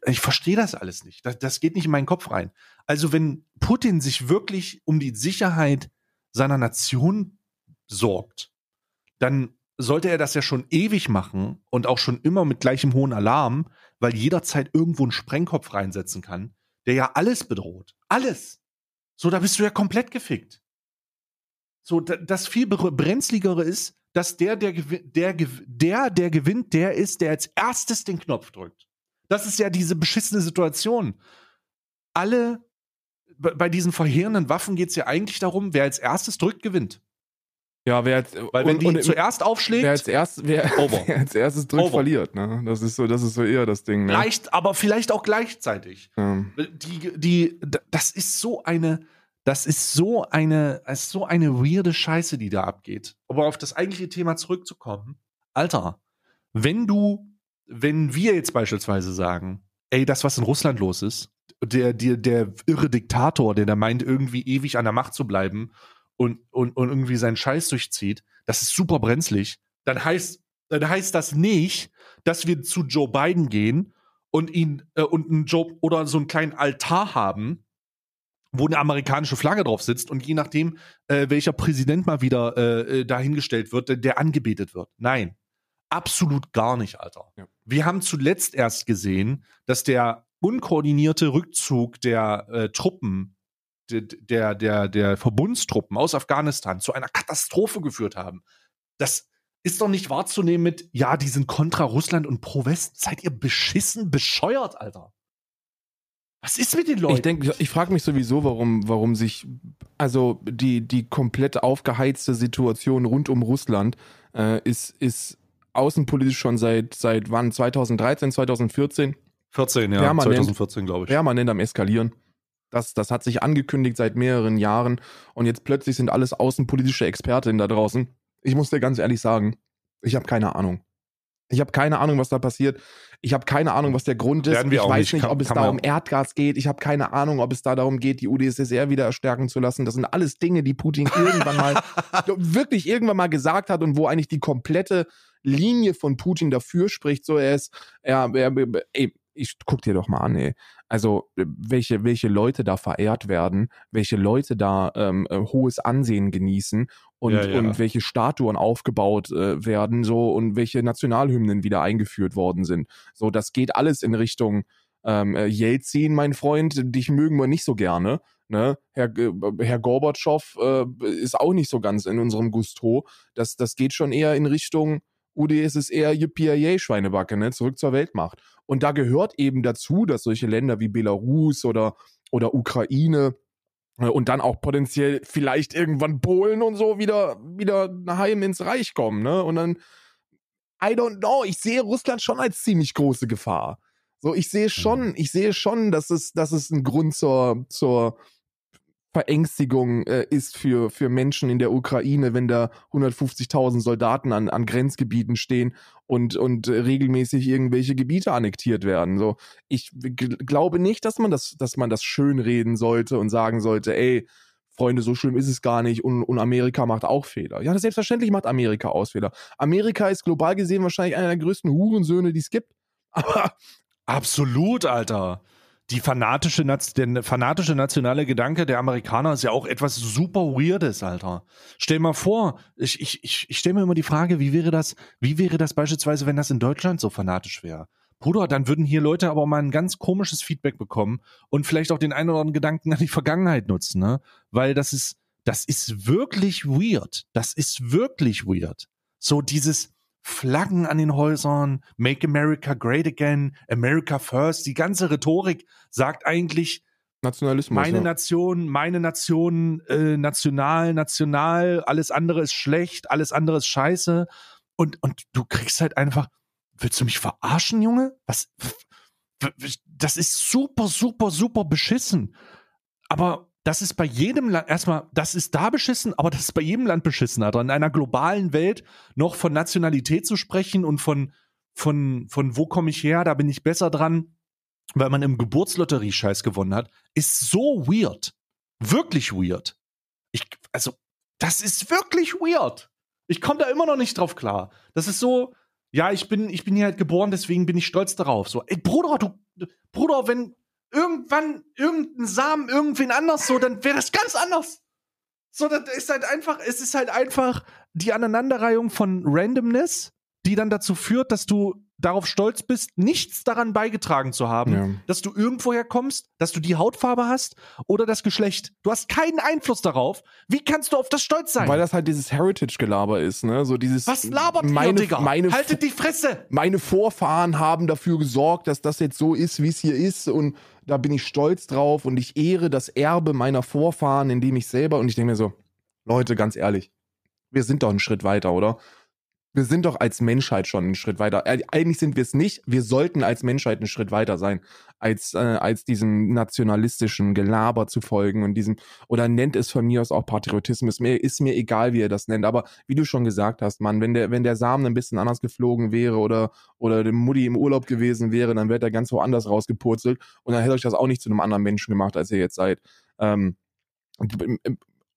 ich verstehe das alles nicht. Das, das geht nicht in meinen Kopf rein. Also wenn Putin sich wirklich um die Sicherheit seiner Nation sorgt, dann sollte er das ja schon ewig machen und auch schon immer mit gleichem hohen Alarm, weil jederzeit irgendwo einen Sprengkopf reinsetzen kann, der ja alles bedroht. Alles. So, da bist du ja komplett gefickt. So, da, das viel bre- brenzligere ist, dass der der, der, der, der gewinnt, der ist, der als erstes den Knopf drückt. Das ist ja diese beschissene Situation. Alle, bei diesen verheerenden Waffen geht es ja eigentlich darum, wer als erstes drückt, gewinnt. Ja, wer jetzt, Weil wenn und, die und, zuerst aufschlägt, wer als, erst, wer, Over. wer als erstes drückt, Over. verliert. Ne? Das, ist so, das ist so eher das Ding. Ne? leicht, aber vielleicht auch gleichzeitig. Ähm, Die, die, das ist so eine, das ist so eine, es ist so eine weirde Scheiße, die da abgeht. Aber auf das eigentliche Thema zurückzukommen, Alter, wenn du, wenn wir jetzt beispielsweise sagen, ey, das, was in Russland los ist, der, der, der irre Diktator, der da meint, irgendwie ewig an der Macht zu bleiben und, und, und irgendwie seinen Scheiß durchzieht, das ist super brenzlig, dann heißt, dann heißt das nicht, dass wir zu Joe Biden gehen und ihn äh, und einen Job oder so einen kleinen Altar haben, wo eine amerikanische Flagge drauf sitzt und je nachdem, äh, welcher Präsident mal wieder äh, äh, dahingestellt wird, der, der angebetet wird. Nein, absolut gar nicht, Alter. Ja. Wir haben zuletzt erst gesehen, dass der unkoordinierte Rückzug der äh, Truppen, der, der, der, Verbundstruppen aus Afghanistan zu einer Katastrophe geführt haben. Das ist doch nicht wahrzunehmen mit, ja, die sind kontra Russland und pro West. Seid ihr beschissen, bescheuert, Alter? Was ist mit den Leuten? Ich denke, ich frage mich sowieso, warum, warum sich also die, die komplett aufgeheizte Situation rund um Russland äh, ist, ist außenpolitisch schon seit, seit wann? 2013, 2014 14, ja, Permanent. 2014, glaube ich. permanent am Eskalieren. Das, das hat sich angekündigt seit mehreren Jahren und jetzt plötzlich sind alles außenpolitische Expertinnen da draußen. Ich muss dir ganz ehrlich sagen, ich habe keine Ahnung. Ich habe keine Ahnung, was da passiert. Ich habe keine Ahnung, was der Grund ist. Ich weiß nicht. nicht, Kann- ob es da um Erdgas geht. Ich habe keine Ahnung, ob es da darum geht, die UdSSR wieder erstärken zu lassen. Das sind alles Dinge, die Putin irgendwann mal, wirklich irgendwann mal gesagt hat und wo eigentlich die komplette Linie von Putin dafür spricht. So, er ist, er, er, ey, ich guck dir doch mal an, ey. Also, äh, welche, welche Leute da verehrt werden, welche Leute da ähm, äh, hohes Ansehen genießen und, Ja, ja. und welche Statuen aufgebaut äh, werden, so und welche Nationalhymnen wieder eingeführt worden sind. So, das geht alles in Richtung ähm, äh, Jelzin, mein Freund, dich mögen wir nicht so gerne. Ne? Herr, äh, Herr Gorbatschow äh, ist auch nicht so ganz in unserem Gusto. Das, das geht schon eher in Richtung UdSSR, Yippie Schweinebacke, ne? zurück zur Weltmacht. Und da gehört eben dazu, dass solche Länder wie Belarus oder, oder Ukraine äh, und dann auch potenziell vielleicht irgendwann Polen und so wieder, wieder heim ins Reich kommen. Ne? Und dann, I don't know, ich sehe Russland schon als ziemlich große Gefahr. So, ich sehe schon, ich sehe schon, dass es, dass es ein Grund zur, zur Verängstigung äh, ist für, für Menschen in der Ukraine, wenn da 150.000 Soldaten an, an Grenzgebieten stehen und, und äh, regelmäßig irgendwelche Gebiete annektiert werden. So, ich glaube nicht, dass man das, dass man das schönreden sollte und sagen sollte, ey, Freunde, so schlimm ist es gar nicht und, und Amerika macht auch Fehler. Ja, selbstverständlich macht Amerika Ausfehler. Amerika ist global gesehen wahrscheinlich einer der größten Hurensöhne, die es gibt. Aber Absolut, Alter die fanatische, der fanatische nationale Gedanke der Amerikaner ist ja auch etwas super Weirdes, Alter. Stell mal vor, ich, ich, ich, ich stelle mir immer die Frage, wie wäre das, wie wäre das beispielsweise, wenn das in Deutschland so fanatisch wäre? Bruder, dann würden hier Leute aber mal ein ganz komisches Feedback bekommen und vielleicht auch den einen oder anderen Gedanken an die Vergangenheit nutzen, ne? Weil das ist, das ist wirklich weird. Das ist wirklich weird. So dieses, Flaggen an den Häusern, Make America Great Again, America First, die ganze Rhetorik sagt eigentlich, Nationalismus. Meine ja. Nation, meine Nation, äh, national, national, alles andere ist schlecht, alles andere ist scheiße. Und, und du kriegst halt einfach, willst du mich verarschen, Junge? Was? Das ist super, super, super beschissen. Aber das ist bei jedem Land, erstmal, das ist da beschissen, aber das ist bei jedem Land beschissen, Alter. In einer globalen Welt noch von Nationalität zu sprechen und von, von, von wo komme ich her, da bin ich besser dran, weil man im Geburtslotterie-Scheiß gewonnen hat, ist so weird. Wirklich weird. Ich, also, das ist wirklich weird. Ich komme da immer noch nicht drauf klar. Das ist so, ja, ich bin, ich bin hier halt geboren, deswegen bin ich stolz darauf. So, ey, Bruder, du, Bruder, wenn, irgendwann irgendein Samen irgendwen anders so, dann wäre das ganz anders. So, das ist halt einfach, es ist halt einfach die Aneinanderreihung von Randomness, die dann dazu führt, dass du darauf stolz bist, nichts daran beigetragen zu haben, ja. dass du irgendwoher kommst, dass du die Hautfarbe hast oder das Geschlecht. Du hast keinen Einfluss darauf. Wie kannst du auf das stolz sein? Weil das halt dieses Heritage-Gelaber ist, ne? So dieses. Was labert meine, ihr, Digga? Meine, Haltet die Fresse! Meine Vorfahren haben dafür gesorgt, dass das jetzt so ist, wie es hier ist und da bin ich stolz drauf und ich ehre das Erbe meiner Vorfahren, indem ich selber und ich denke mir so, Leute, ganz ehrlich, wir sind doch einen Schritt weiter, oder? Wir sind doch als Menschheit schon einen Schritt weiter. Äh, eigentlich sind wir es nicht. Wir sollten als Menschheit einen Schritt weiter sein, als, äh, als diesem nationalistischen Gelaber zu folgen und diesem, oder nennt es von mir aus auch Patriotismus. Mir ist mir egal, wie ihr das nennt. Aber wie du schon gesagt hast, Mann, wenn der, wenn der Samen ein bisschen anders geflogen wäre oder, oder der Mutti im Urlaub gewesen wäre, dann wäre er ganz woanders rausgepurzelt und dann hätte euch das auch nicht zu einem anderen Menschen gemacht, als ihr jetzt seid. Ähm,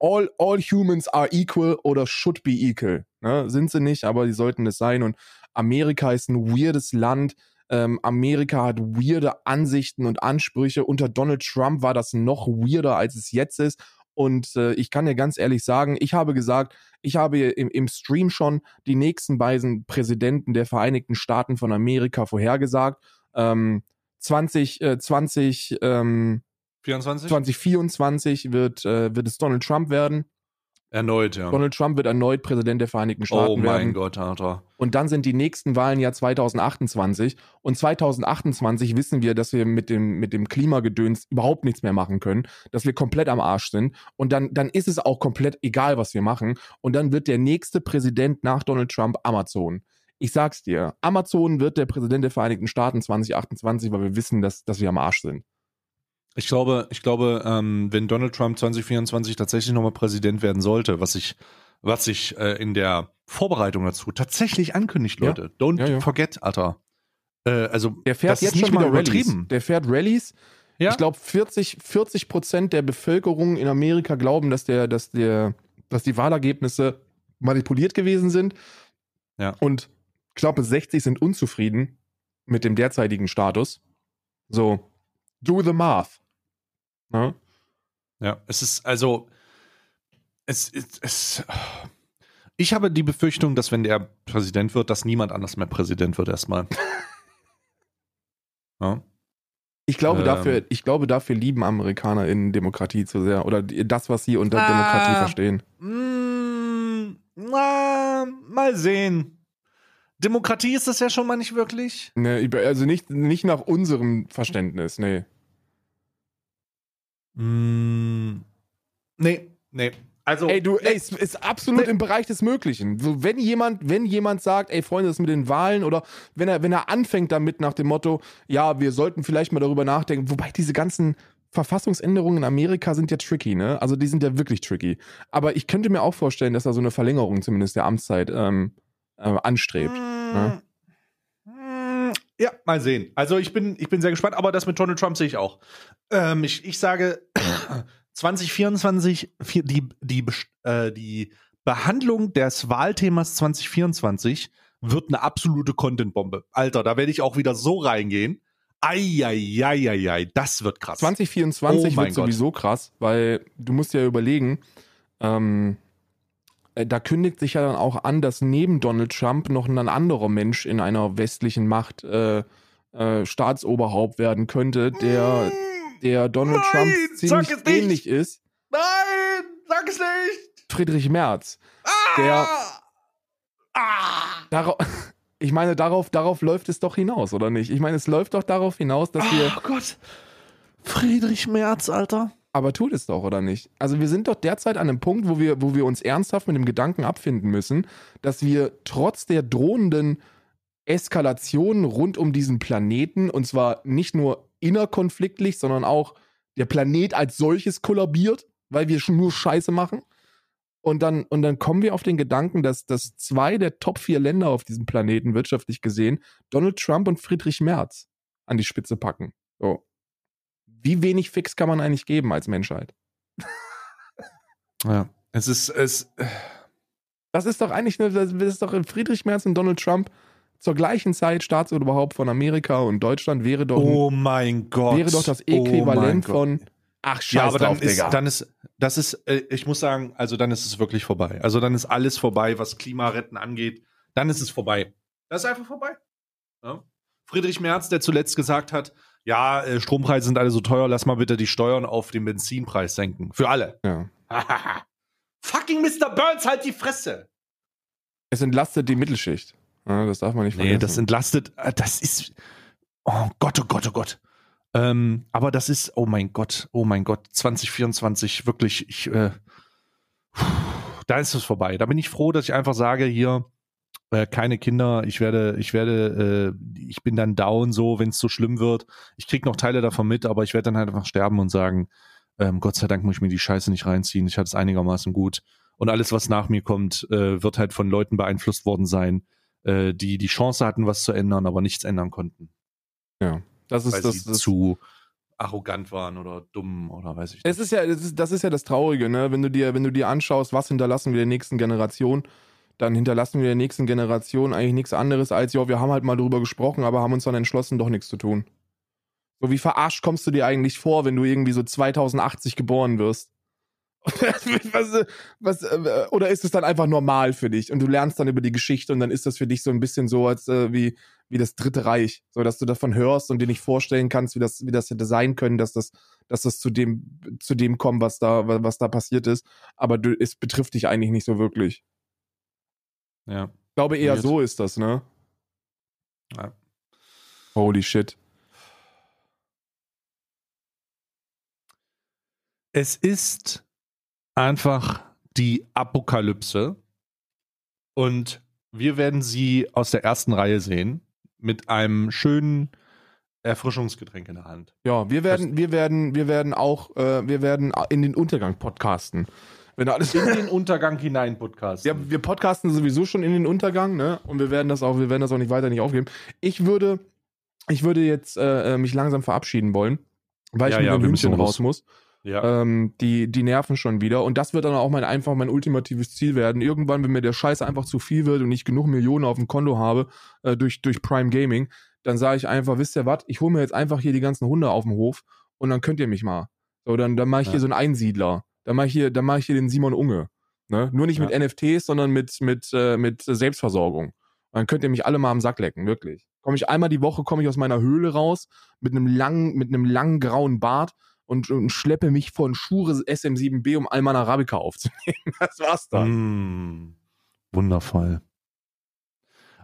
all, all humans are equal oder should be equal. Ne? Sind sie nicht, aber die sollten es sein. Und Amerika ist ein weirdes Land. Ähm, Amerika hat weirde Ansichten und Ansprüche. Unter Donald Trump war das noch weirder, als es jetzt ist. Und äh, ich kann dir ganz ehrlich sagen, ich habe gesagt, ich habe im, im Stream schon die nächsten beiden Präsidenten der Vereinigten Staaten von Amerika vorhergesagt. Ähm, 20, äh, 20, ähm, 24? 2024 wird, äh, wird es Donald Trump werden. Erneut, ja. Donald Trump wird erneut Präsident der Vereinigten Staaten werden. Oh mein werden. Gott, Alter. Und dann sind die nächsten Wahlen ja 2028. Und 2028 wissen wir, dass wir mit dem, mit dem Klimagedöns überhaupt nichts mehr machen können, dass wir komplett am Arsch sind. Und dann, dann ist es auch komplett egal, was wir machen. Und dann wird der nächste Präsident nach Donald Trump Amazon. Ich sag's dir, Amazon wird der Präsident der Vereinigten Staaten 2028, weil wir wissen, dass, dass wir am Arsch sind. Ich glaube, ich glaube, ähm, wenn Donald Trump 2024 tatsächlich nochmal Präsident werden sollte, was ich, was ich äh, in der Vorbereitung dazu tatsächlich ankündigt, Leute. Ja. Don't ja, ja. forget, Alter. Äh, also der fährt jetzt schon wieder Rallyes. Der fährt Rallyes. Ich glaube, 40, 40 Prozent der Bevölkerung in Amerika glauben, dass der, dass der, dass die Wahlergebnisse manipuliert gewesen sind. Ja. Und ich glaube, 60 sind unzufrieden mit dem derzeitigen Status. So, do the math. Ne? Ja, es ist also, es, es, es, ich habe die Befürchtung, dass wenn der Präsident wird, dass niemand anders mehr Präsident wird erstmal. ja. Ich glaube, ähm, dafür, ich glaube, dafür lieben Amerikaner in Demokratie zu sehr. Oder das, was sie unter ah, Demokratie verstehen. Mm, na, mal sehen. Demokratie ist das ja schon mal nicht wirklich. Nee, also nicht, nicht nach unserem Verständnis, nee. Mm, nee, nee. Also, Ey, du, ey, es ist absolut im Bereich des Möglichen. So, wenn jemand, wenn jemand sagt, ey, Freunde, das mit den Wahlen oder wenn er, wenn er anfängt damit nach dem Motto, ja, wir sollten vielleicht mal darüber nachdenken, wobei diese ganzen Verfassungsänderungen in Amerika sind ja tricky, ne? Also die sind ja wirklich tricky. Aber ich könnte mir auch vorstellen, dass er so eine Verlängerung zumindest der Amtszeit ähm, äh, anstrebt. Ne? Ja, mal sehen. Also ich bin, ich bin sehr gespannt, aber das mit Donald Trump sehe ich auch. Ähm, ich, ich sage 2024, vier- die, die, äh, die Behandlung des Wahlthemas 2024 wird eine absolute Content-Bombe. Alter, da werde ich auch wieder so reingehen. Eieieiei, das wird krass. 2024 Oh wird Gott. sowieso krass, weil du musst ja überlegen, ähm, äh, da kündigt sich ja dann auch an, dass neben Donald Trump noch ein anderer Mensch in einer westlichen Macht äh, äh, Staatsoberhaupt werden könnte, der, der Donald Nein, Trump ziemlich es nicht. ähnlich ist. Nein, sag es nicht. Friedrich Merz. Der, darauf, ich meine, darauf, darauf läuft es doch hinaus, oder nicht? Ich meine, es läuft doch darauf hinaus, dass wir. Oh Gott. Friedrich Merz, Alter. Aber tut es doch, oder nicht? Also wir sind doch derzeit an einem Punkt, wo wir, wo wir uns ernsthaft mit dem Gedanken abfinden müssen, dass wir trotz der drohenden Eskalation rund um diesen Planeten, und zwar nicht nur innerkonfliktlich, sondern auch der Planet als solches kollabiert, weil wir schon nur Scheiße machen. Und dann, und dann kommen wir auf den Gedanken, dass, dass zwei der Top vier Länder auf diesem Planeten, wirtschaftlich gesehen, Donald Trump und Friedrich Merz an die Spitze packen. So. Wie wenig Fix kann man eigentlich geben als Menschheit? Ja. Es ist, es, Das ist doch eigentlich, eine, das ist doch Friedrich Merz und Donald Trump zur gleichen Zeit Staatsoberhaupt von Amerika und Deutschland wäre doch, oh mein Gott. wäre doch das Oh Äquivalent Gott. von Ach, scheiß Ja, aber dann drauf, ist, Digga. dann ist, das ist, äh, ich muss sagen, also dann ist es wirklich vorbei. Also dann ist alles vorbei, was Klimaretten angeht. Dann ist es vorbei. Das ist einfach vorbei. Ja? Friedrich Merz, der zuletzt gesagt hat, ja, äh, Strompreise sind alle so teuer, lass mal bitte die Steuern auf den Benzinpreis senken. Für alle. ja. Fucking Mr. Burns, halt die Fresse. Es entlastet die Mittelschicht. Ja, das darf man nicht Nee, vergessen. das entlastet, äh, das ist, oh Gott, oh Gott, oh Gott. Ähm, aber das ist, oh mein Gott, oh mein Gott, 2024, wirklich, ich, äh, da ist es vorbei. Da bin ich froh, dass ich einfach sage, hier, äh, keine Kinder, ich werde, ich werde, äh, ich bin dann down so, wenn es so schlimm wird. Ich krieg noch Teile davon mit, aber ich werde dann halt einfach sterben und sagen, ähm, Gott sei Dank muss ich mir die Scheiße nicht reinziehen. Ich hatte es einigermaßen gut. Und alles, was nach mir kommt, äh, wird halt von Leuten beeinflusst worden sein, äh, die die Chance hatten, was zu ändern, aber nichts ändern konnten, das weil ist das, sie das zu arrogant waren oder dumm oder weiß ich nicht. Es ist ja, das ist, das ist ja das Traurige, ne? Wenn du dir, wenn du dir anschaust, was hinterlassen wir der nächsten Generation, dann hinterlassen wir der nächsten Generation eigentlich nichts anderes als, ja, wir haben halt mal drüber gesprochen, aber haben uns dann entschlossen, doch nichts zu tun. So wie verarscht kommst du dir eigentlich vor, wenn du irgendwie so 2080 geboren wirst? was, was, äh, oder ist es dann einfach normal für dich und du lernst dann über die Geschichte und dann ist das für dich so ein bisschen so als äh, wie wie das Dritte Reich, so dass du davon hörst und dir nicht vorstellen kannst, wie das wie das hätte sein können, dass das dass das zu dem zu dem kommt, was da was da passiert ist, aber du, es betrifft dich eigentlich nicht so wirklich. Ja. Ich glaube eher Weird. so ist das, ne? Ja. Holy shit. Es ist einfach die Apokalypse und wir werden sie aus der ersten Reihe sehen mit einem schönen Erfrischungsgetränk in der Hand. Ja, wir werden wir werden wir werden auch äh, wir werden in den Untergang podcasten. Wenn alles In den Untergang hinein Podcast. Ja, wir podcasten sowieso schon in den Untergang, ne? Und wir werden das auch, wir werden das auch nicht weiter nicht aufgeben. Ich würde, ich würde jetzt äh, äh, mich langsam verabschieden wollen, weil Ja, ich mit ja, dem los. raus muss. ja. Ähm, die, die nerven schon wieder. Und das wird dann auch mein einfach mein ultimatives Ziel werden. Irgendwann, wenn mir der Scheiß einfach zu viel wird und ich genug Millionen auf dem Konto habe, äh, durch, durch Prime Gaming, dann sage ich einfach, wisst ihr was, ich hole mir jetzt einfach hier die ganzen Hunde auf dem Hof und dann könnt ihr mich mal. So, dann, dann mache ich Ja. hier so einen Einsiedler. Dann mache ich hier, dann mache ich hier den Simon Unge. Ne? Nur nicht Ja. mit NFTs, sondern mit, mit, äh, mit Selbstversorgung. Dann könnt ihr mich alle mal am Sack lecken, wirklich. Komme ich einmal die Woche, komme ich aus meiner Höhle raus mit einem langen, mit einem langen grauen Bart und, und schleppe mich von Schure SM7B, um Alman Arabica aufzunehmen. Das war's dann. Mm, wundervoll.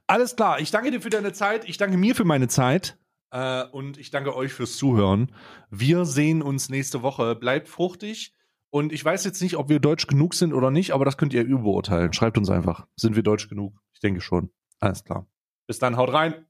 Alles klar, ich danke dir für deine Zeit. Ich danke mir für meine Zeit. Äh, und ich danke euch fürs Zuhören. Wir sehen uns nächste Woche. Bleibt fruchtig Und ich weiß jetzt nicht, ob wir deutsch genug sind oder nicht, aber das könnt ihr überurteilen. Schreibt uns einfach. Sind wir deutsch genug? Ich denke schon. Alles klar. Bis dann, haut rein.